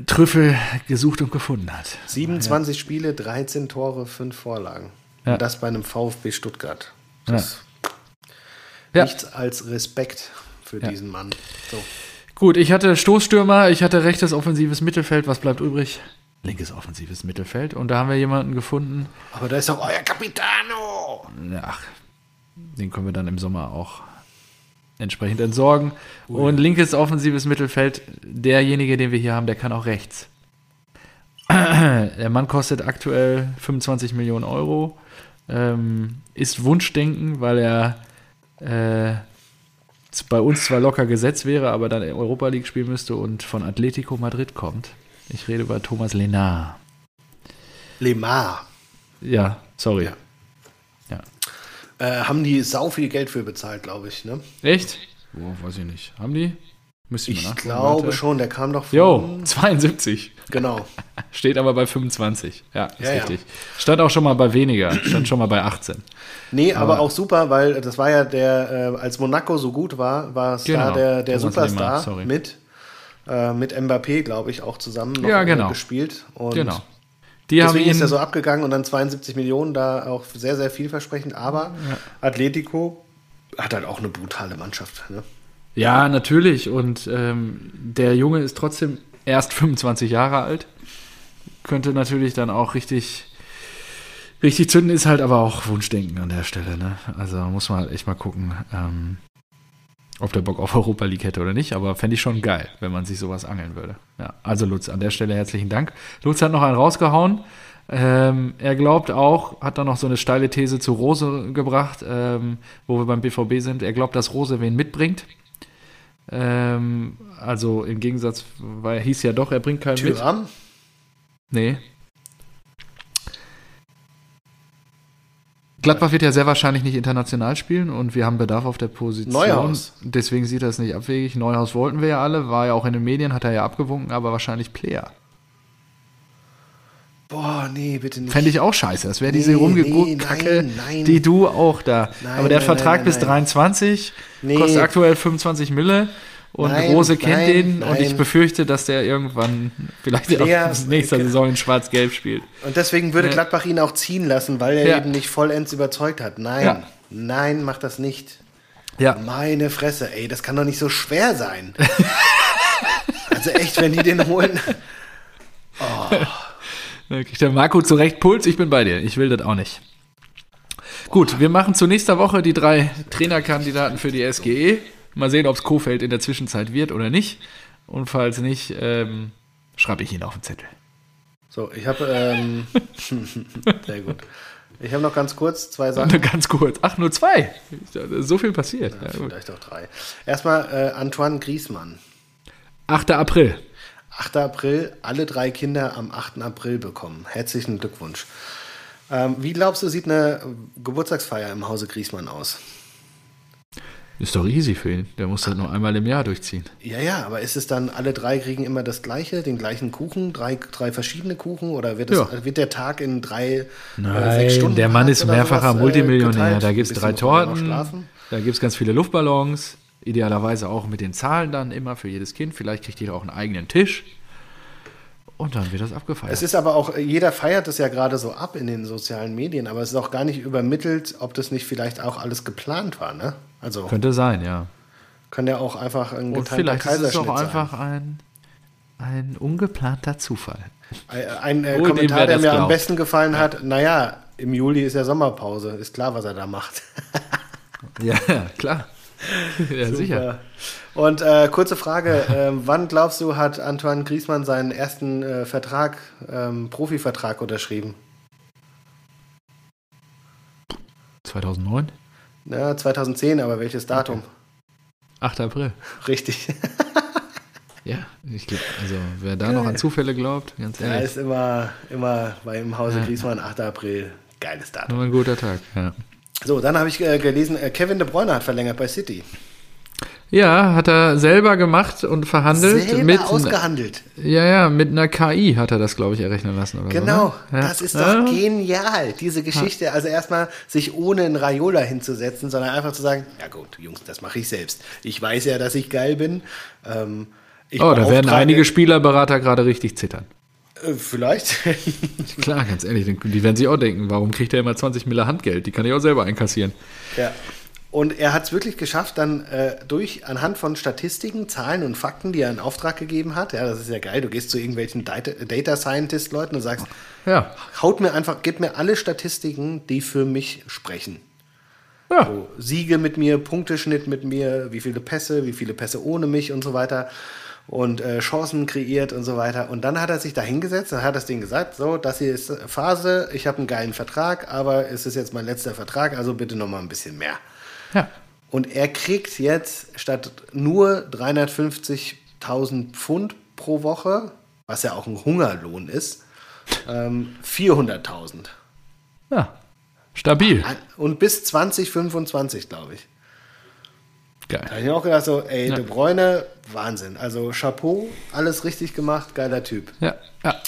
S2: Trüffel gesucht und gefunden hat.
S1: 27 ja. Spiele, 13 Tore, 5 Vorlagen. Ja. Und das bei einem VfB Stuttgart. Das ja. nichts als Respekt für ja. diesen Mann. So.
S2: Gut, ich hatte Stoßstürmer, ich hatte rechtes offensives Mittelfeld. Was bleibt übrig? Linkes offensives Mittelfeld. Und da haben wir jemanden gefunden.
S1: Aber da ist doch euer Capitano.
S2: Ach, den können wir dann im Sommer auch entsprechend entsorgen. Ui. Und linkes offensives Mittelfeld, derjenige, den wir hier haben, der kann auch rechts. Der Mann kostet aktuell 25 Millionen Euro. Ähm, ist Wunschdenken, weil er äh, bei uns zwar locker gesetzt wäre, aber dann in Europa League spielen müsste und von Atletico Madrid kommt. Ich rede über Thomas Lenar.
S1: Lemar.
S2: Ja, sorry. Ja.
S1: ja. Äh, haben die sau viel Geld für bezahlt, glaube ich, ne?
S2: Echt? Oh, weiß ich nicht. Haben die?
S1: Müsste ich, ich glaube Warte. schon, der kam doch
S2: von. Jo, 72.
S1: Genau.
S2: Steht aber bei 25. Ja, ist ja, richtig. Ja. Stand auch schon mal bei weniger. Stand schon mal bei 18.
S1: Nee, aber, aber auch super, weil das war ja der, äh, als Monaco so gut war, war es genau. da der, der Superstar Lehmann, mit, äh, mit Mbappé, glaube ich, auch zusammen
S2: noch ja, genau.
S1: gespielt. Und
S2: genau.
S1: Die deswegen ist er so abgegangen und dann 72 Millionen, da auch sehr, sehr vielversprechend. Aber ja. Atletico hat halt auch eine brutale Mannschaft. Ne?
S2: Ja, natürlich. Und ähm, der Junge ist trotzdem erst 25 Jahre alt. Könnte natürlich dann auch richtig, richtig zünden, ist halt aber auch Wunschdenken an der Stelle. Ne? Also muss man halt echt mal gucken, ähm, ob der Bock auf Europa League hätte oder nicht. Aber fände ich schon geil, wenn man sich sowas angeln würde. Ja, also Lutz, an der Stelle herzlichen Dank. Lutz hat noch einen rausgehauen. Ähm, er glaubt auch, hat dann noch so eine steile These zu Rose gebracht, ähm, wo wir beim BVB sind. Er glaubt, dass Rose wen mitbringt. Ähm, also im Gegensatz, weil er hieß ja doch, er bringt keinen Tyram? mit. Nee. Gladbach wird ja sehr wahrscheinlich nicht international spielen und wir haben Bedarf auf der Position.
S1: Neuhaus.
S2: Deswegen sieht das nicht abwegig. Neuhaus wollten wir ja alle, war ja auch in den Medien, hat er ja abgewunken, aber wahrscheinlich Player.
S1: Boah, nee, bitte nicht.
S2: Fände ich auch scheiße. Das wäre nee, diese Rumgekacke, nee, die du auch da. Nein, aber der hat Vertrag nein, bis 23, kostet aktuell 25 Mille. Und nein, Rose kennt nein, den nein. und ich befürchte, dass der irgendwann vielleicht Player, auch nächste Saison in Schwarz-Gelb spielt.
S1: Und deswegen würde ja. Gladbach ihn auch ziehen lassen, weil er ja. eben nicht vollends überzeugt hat. Nein, ja. nein, mach das nicht.
S2: Ja.
S1: Meine Fresse, ey, das kann doch nicht so schwer sein. also echt, wenn die den holen.
S2: Da kriegt der Marco zurecht Puls, ich bin bei dir. Ich will das auch nicht. Gut, wir machen zu nächster Woche die drei Trainerkandidaten für die SGE. Mal sehen, ob es Kofeld in der Zwischenzeit wird oder nicht. Und falls nicht, ähm, schreibe ich ihn auf den Zettel.
S1: So, ich habe, ähm, sehr gut. Ich habe noch ganz kurz zwei Sachen.
S2: Ganz kurz. Ach, nur zwei. So viel passiert. Ja, gut.
S1: Vielleicht auch drei. Erstmal äh, Antoine Griezmann.
S2: 8. April.
S1: 8. April, alle drei Kinder am 8. April bekommen. Herzlichen Glückwunsch. Ähm, wie glaubst du, sieht eine Geburtstagsfeier im Hause Griezmann aus?
S2: Ist doch easy für ihn. Der muss das nur einmal im Jahr durchziehen.
S1: Ja, ja, aber ist es dann, alle drei kriegen immer das gleiche, den gleichen Kuchen, drei, drei verschiedene Kuchen oder wird, es,
S2: Ja.
S1: wird der Tag in drei, äh,
S2: Nein,
S1: sechs Stunden
S2: der Mann ist mehrfacher
S1: sowas, äh,
S2: Multimillionär.
S1: geteilt?
S2: Da gibt es drei Torten, da gibt es ganz viele Luftballons. Idealerweise auch mit den Zahlen dann immer für jedes Kind. Vielleicht kriegt jeder auch einen eigenen Tisch. Und dann wird das abgefeiert.
S1: Es ist aber auch, jeder feiert es ja gerade so ab in den sozialen Medien, aber es ist auch gar nicht übermittelt, ob das nicht vielleicht auch alles geplant war, ne? Also
S2: Könnte sein, ja.
S1: kann ja auch einfach ein
S2: Und vielleicht ist es auch einfach ein, ein ungeplanter Zufall.
S1: Ein äh,
S2: Wohl, dem
S1: Kommentar, der mir am
S2: glaubt.
S1: besten gefallen hat, naja, im Juli ist ja Sommerpause, ist klar, was er da macht.
S2: Ja, klar. ja, sicher.
S1: Und äh, kurze Frage, ähm, wann glaubst du, hat Antoine Griezmann seinen ersten äh, Vertrag, ähm, Profivertrag unterschrieben?
S2: 2009?
S1: Ja, 2010, aber welches Datum?
S2: 8. April.
S1: Richtig.
S2: Ja, ich glaube, also wer da noch an Zufälle glaubt, ganz
S1: Er
S2: ehrlich,
S1: ist immer, immer beim Hause Griezmann, 8. April. Geiles Datum.
S2: nur ein guter Tag. Ja,
S1: So, dann habe ich äh, gelesen, äh, Kevin De Bruyne hat verlängert bei City.
S2: Ja hat er selber gemacht und verhandelt
S1: Selber
S2: mit
S1: ausgehandelt.
S2: ja ja mit einer KI hat er das glaube ich errechnen lassen
S1: Genau,
S2: so. Ne? Ja.
S1: das ist doch
S2: ja.
S1: genial, diese Geschichte. Also erstmal sich ohne einen Raiola hinzusetzen, sondern einfach zu sagen, ja gut, Jungs, das mache ich selbst. Ich weiß ja, dass ich geil bin. Ähm, ich
S2: Oh, da werden einige Spielerberater gerade richtig zittern.
S1: Äh, vielleicht.
S2: Klar, ganz ehrlich, die werden sich auch denken, warum kriegt er immer 20 Mille Handgeld? Die kann ich auch selber einkassieren.
S1: ja. Und er hat es wirklich geschafft, dann äh, durch anhand von Statistiken, Zahlen und Fakten, die er in Auftrag gegeben hat. Ja, das ist ja geil. Du gehst zu irgendwelchen Data, Data Scientist Leuten und sagst,
S2: Ja,
S1: haut mir einfach, gib mir alle Statistiken, die für mich sprechen.
S2: ja.
S1: So, Siege mit mir, Punkteschnitt mit mir, wie viele Pässe, wie viele Pässe ohne mich und so weiter. Und äh, Chancen kreiert und so weiter. Und dann hat er sich da hingesetzt und hat das Ding gesagt, so, das hier ist Phase, ich habe einen geilen Vertrag, aber es ist jetzt mein letzter Vertrag, also bitte noch mal ein bisschen mehr.
S2: Ja.
S1: Und er kriegt jetzt statt nur 350.000 Pfund pro Woche, was ja auch ein Hungerlohn ist, ähm, 400.000.
S2: Ja. Stabil.
S1: Und bis 2025, glaube ich. Da
S2: Geil.
S1: habe ich mir auch gedacht, so, ey,
S2: Ja.
S1: De Bruyne, Wahnsinn. Also Chapeau, alles richtig gemacht, geiler Typ.
S2: Ja, ja.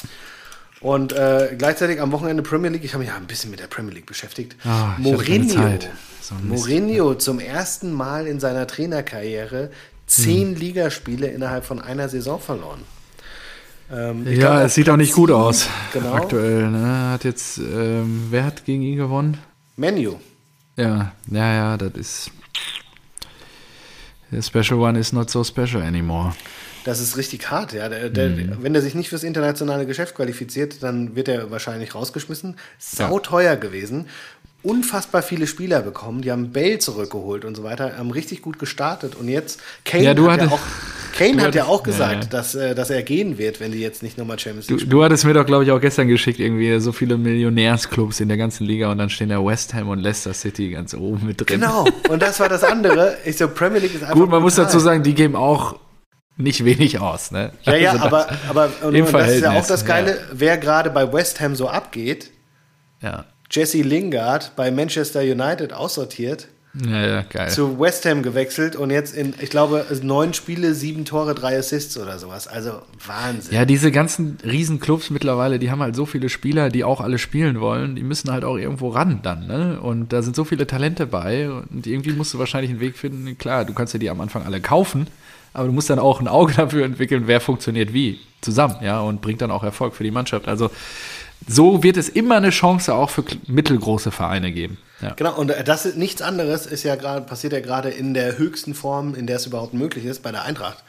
S1: Und äh, gleichzeitig am Wochenende Premier League, ich habe mich ja ein bisschen mit der Premier League beschäftigt.
S2: Keine
S1: Mourinho,
S2: Zeit. So.
S1: Mourinho zum ersten Mal in seiner Trainerkarriere zehn Ligaspiele innerhalb von einer Saison verloren. Ähm,
S2: Ja,
S1: glaub,
S2: es sieht auch nicht gut aus.
S1: Genau.
S2: Aktuell, ne? Hat jetzt, ähm, wer hat gegen ihn gewonnen?
S1: Menu.
S2: Ja, ja, ja, das ist. The special one is not so special anymore.
S1: Das ist richtig hart, ja. Der, der,
S2: Mhm.
S1: Wenn er sich nicht fürs internationale Geschäft qualifiziert, dann wird er wahrscheinlich rausgeschmissen. Sauteuer gewesen. Unfassbar viele Spieler bekommen. Die haben Bale zurückgeholt und so weiter, haben richtig gut gestartet. Und jetzt, Kane
S2: Ja,
S1: hat, ja
S2: hattest-
S1: auch, Kane hat ja
S2: hattest-
S1: auch gesagt,
S2: ja, ja.
S1: Dass, äh, dass er gehen wird, wenn die jetzt nicht nochmal Champions
S2: Du,
S1: League
S2: du hattest mir doch, glaube ich, auch gestern geschickt, irgendwie so viele Millionärsclubs in der ganzen Liga und dann stehen da West Ham und Leicester City ganz oben mit drin.
S1: Genau, und das war das andere. Ich so, Premier League ist einfach.
S2: Gut, man muss
S1: brutal.
S2: dazu sagen, die geben auch nicht wenig aus, ne?
S1: Ja, ja,
S2: Also
S1: aber,
S2: das-
S1: aber und, und das ist ja auch das Geile, wer gerade bei West Ham so abgeht.
S2: Ja.
S1: Jesse Lingard bei Manchester United aussortiert,
S2: Ja, ja, geil.
S1: zu West Ham gewechselt und jetzt in, ich glaube, neun Spiele, sieben Tore, drei Assists oder sowas. Also Wahnsinn.
S2: Ja, diese ganzen Riesenclubs mittlerweile, die haben halt so viele Spieler, die auch alle spielen wollen, die müssen halt auch irgendwo ran dann, ne? Und da sind so viele Talente bei und irgendwie musst du wahrscheinlich einen Weg finden. Klar, du kannst ja die am Anfang alle kaufen, aber du musst dann auch ein Auge dafür entwickeln, wer funktioniert wie zusammen, ja, und bringt dann auch Erfolg für die Mannschaft. Also so wird es immer eine Chance auch für mittelgroße Vereine geben.
S1: Ja. Genau, und das ist nichts anderes, ist ja gerade, passiert ja gerade in der höchsten Form, in der es überhaupt möglich ist, bei der Eintracht.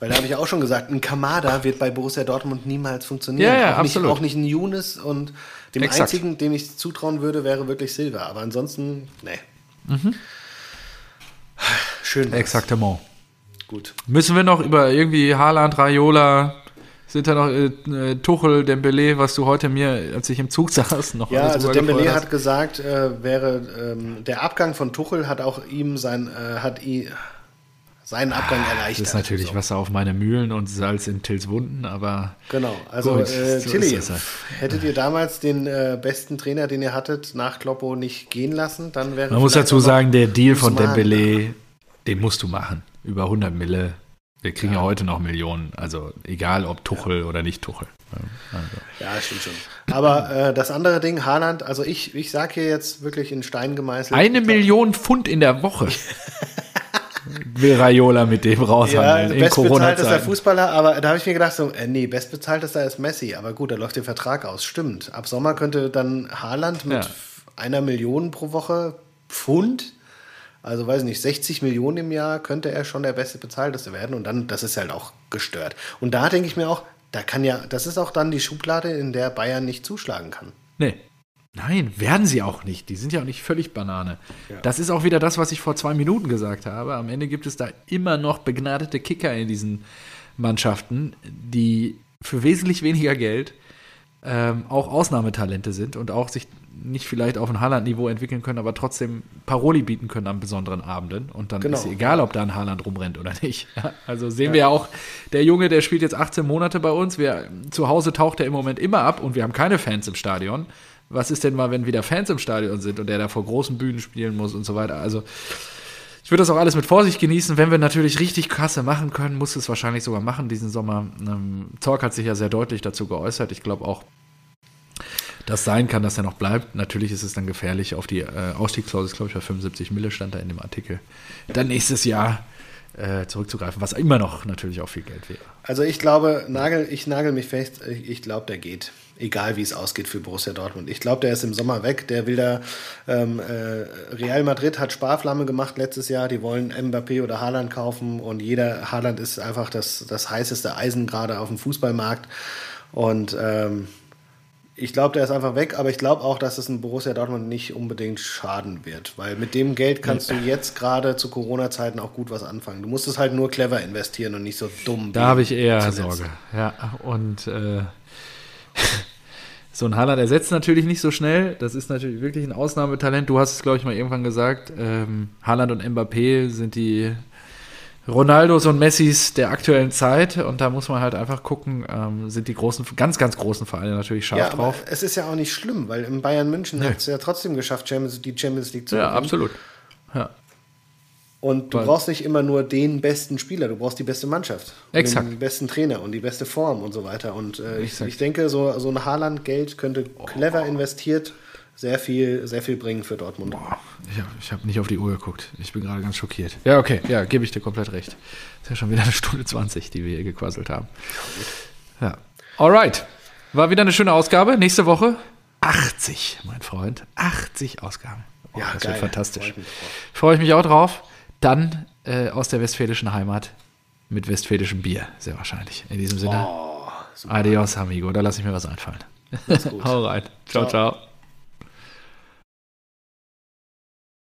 S1: Weil da habe ich auch schon gesagt, ein Kamada wird bei Borussia Dortmund niemals funktionieren.
S2: Ja, ja,
S1: auch,
S2: absolut.
S1: Nicht, auch nicht ein Younes und dem
S2: Exakt.
S1: einzigen, dem ich zutrauen würde, wäre wirklich Silva. Aber ansonsten, nee.
S2: Mhm.
S1: Schön.
S2: Exaktement.
S1: Gut.
S2: Müssen wir noch über irgendwie Haaland, Raiola, sind da noch äh, äh, Tuchel, Dembele, was du heute mir, als ich im Zug saß, noch
S1: Ja, also Dembele hat gesagt, äh, wäre ähm, der Abgang von Tuchel hat auch ihm sein, äh, hat i, seinen Abgang erleichtert.
S2: Das ist natürlich
S1: So.
S2: Wasser auf meine Mühlen und Salz in Tills Wunden, aber
S1: Genau, also
S2: Gut,
S1: äh,
S2: so
S1: Tilly,
S2: halt.
S1: hättet ihr damals den äh, besten Trainer, den ihr hattet, nach Kloppo nicht gehen lassen, dann wäre
S2: man muss dazu sagen, der Deal von Dembele, den musst du machen. Über 100 Mille. Wir kriegen ja,
S1: Ja.
S2: heute noch Millionen, also egal ob Tuchel oder nicht Tuchel. Also,
S1: Ja, stimmt schon. Aber äh, das andere Ding, Haaland, also ich, ich sage hier jetzt wirklich in Stein gemeißelt.
S2: eine Million Pfund in der Woche will Raiola mit dem
S1: Ja,
S2: raushandeln in
S1: bestbezahltester. Fußballer, aber da habe ich mir gedacht, so, äh, nee, bestbezahltester ist Messi, aber gut, da läuft der Vertrag aus, stimmt. Ab Sommer könnte dann Haaland mit
S2: Ja.
S1: einer Million pro Woche Pfund, also weiß ich nicht, 60 Millionen im Jahr, könnte er schon der beste bezahlteste werden und dann, das ist halt auch gestört. Und da denke ich mir auch, da kann ja, das ist auch dann die Schublade, in der Bayern nicht zuschlagen kann.
S2: Nee. Nein, werden sie auch nicht. Die sind ja auch nicht völlig Banane.
S1: Ja.
S2: Das ist auch wieder das, was ich vor zwei Minuten gesagt habe. Am Ende gibt es da immer noch begnadete Kicker in diesen Mannschaften, die für wesentlich weniger Geld ähm, auch Ausnahmetalente sind und auch sich nicht vielleicht auf ein Haaland-Niveau entwickeln können, aber trotzdem Paroli bieten können an besonderen Abenden. Und dann
S1: Genau.
S2: ist egal, ob da ein Haaland rumrennt oder nicht. Ja, Also sehen wir ja auch, der Junge, der spielt jetzt 18 Monate bei uns. Wir, zu Hause taucht er im Moment immer ab und wir haben keine Fans im Stadion. Was ist denn mal, wenn wieder Fans im Stadion sind und der da vor großen Bühnen spielen muss und so weiter? Also ich würde das auch alles mit Vorsicht genießen. Wenn wir natürlich richtig Kasse machen können, muss es wahrscheinlich sogar machen diesen Sommer. Ähm, Zorc hat sich ja sehr deutlich dazu geäußert. Ich glaube auch, dass sein kann, dass er noch bleibt. Natürlich ist es dann gefährlich. Auf die äh, Ausstiegsklausel glaube ich, bei 75 Mille stand da in dem Artikel. Dann nächstes Jahr äh, zurückzugreifen, was immer noch natürlich auch viel Geld wäre.
S1: Also ich glaube, nagel, ich nagel mich fest, ich, ich glaube, der geht. Egal wie es ausgeht für Borussia Dortmund. Ich glaube, der ist im Sommer weg. Der will da. Ähm, äh, Real Madrid hat Sparflamme gemacht letztes Jahr. Die wollen Mbappé oder Haaland kaufen und jeder Haaland ist einfach das, das heißeste Eisen gerade auf dem Fußballmarkt. Und ähm, ich glaube, der ist einfach weg, aber ich glaube auch, dass es ein Borussia Dortmund nicht unbedingt schaden wird, weil mit dem Geld kannst du jetzt gerade zu Corona-Zeiten auch gut was anfangen. Du musst es halt nur clever investieren und nicht so dumm.
S2: Da habe ich eher
S1: zuletzt.
S2: Sorge. Ja, und äh, so ein Haaland ersetzt natürlich nicht so schnell. Das ist natürlich wirklich ein Ausnahmetalent. Du hast es, glaube ich, mal irgendwann gesagt. Ähm, Haaland und Mbappé sind die Ronaldos und Messis der aktuellen Zeit. Und da muss man halt einfach gucken, ähm, sind die großen, ganz, ganz großen Vereine natürlich scharf
S1: Ja,
S2: drauf.
S1: es ist ja auch nicht schlimm, weil im Bayern München hat es ja trotzdem geschafft, Champions, die Champions League zu
S2: Ja,
S1: gewinnen.
S2: absolut. Ja.
S1: Und du
S2: Weil-
S1: brauchst nicht immer nur den besten Spieler, du brauchst die beste Mannschaft. Und
S2: Exakt.
S1: Den besten Trainer und die beste Form und so weiter. Und äh, ich, ich denke, so, so ein Haaland-Geld könnte clever investiert sehr viel, sehr viel bringen für Dortmund.
S2: Boah, ich habe hab nicht auf die Uhr geguckt. Ich bin gerade ganz schockiert. Ja, okay, ja, gebe ich dir komplett recht. Ist ja schon wieder eine Stunde 20, die wir hier gequasselt haben. Ja. Alright. War wieder eine schöne Ausgabe. Nächste Woche 80, mein Freund. 80 Ausgaben. Oh, das wird fantastisch. Freue ich mich auch drauf. Dann äh, aus der westfälischen Heimat mit westfälischem Bier, sehr wahrscheinlich. In diesem Sinne,
S1: Oh,
S2: adios, amigo. Da lasse ich mir was einfallen. Hau rein. ciao.
S1: Ciao.
S2: ciao.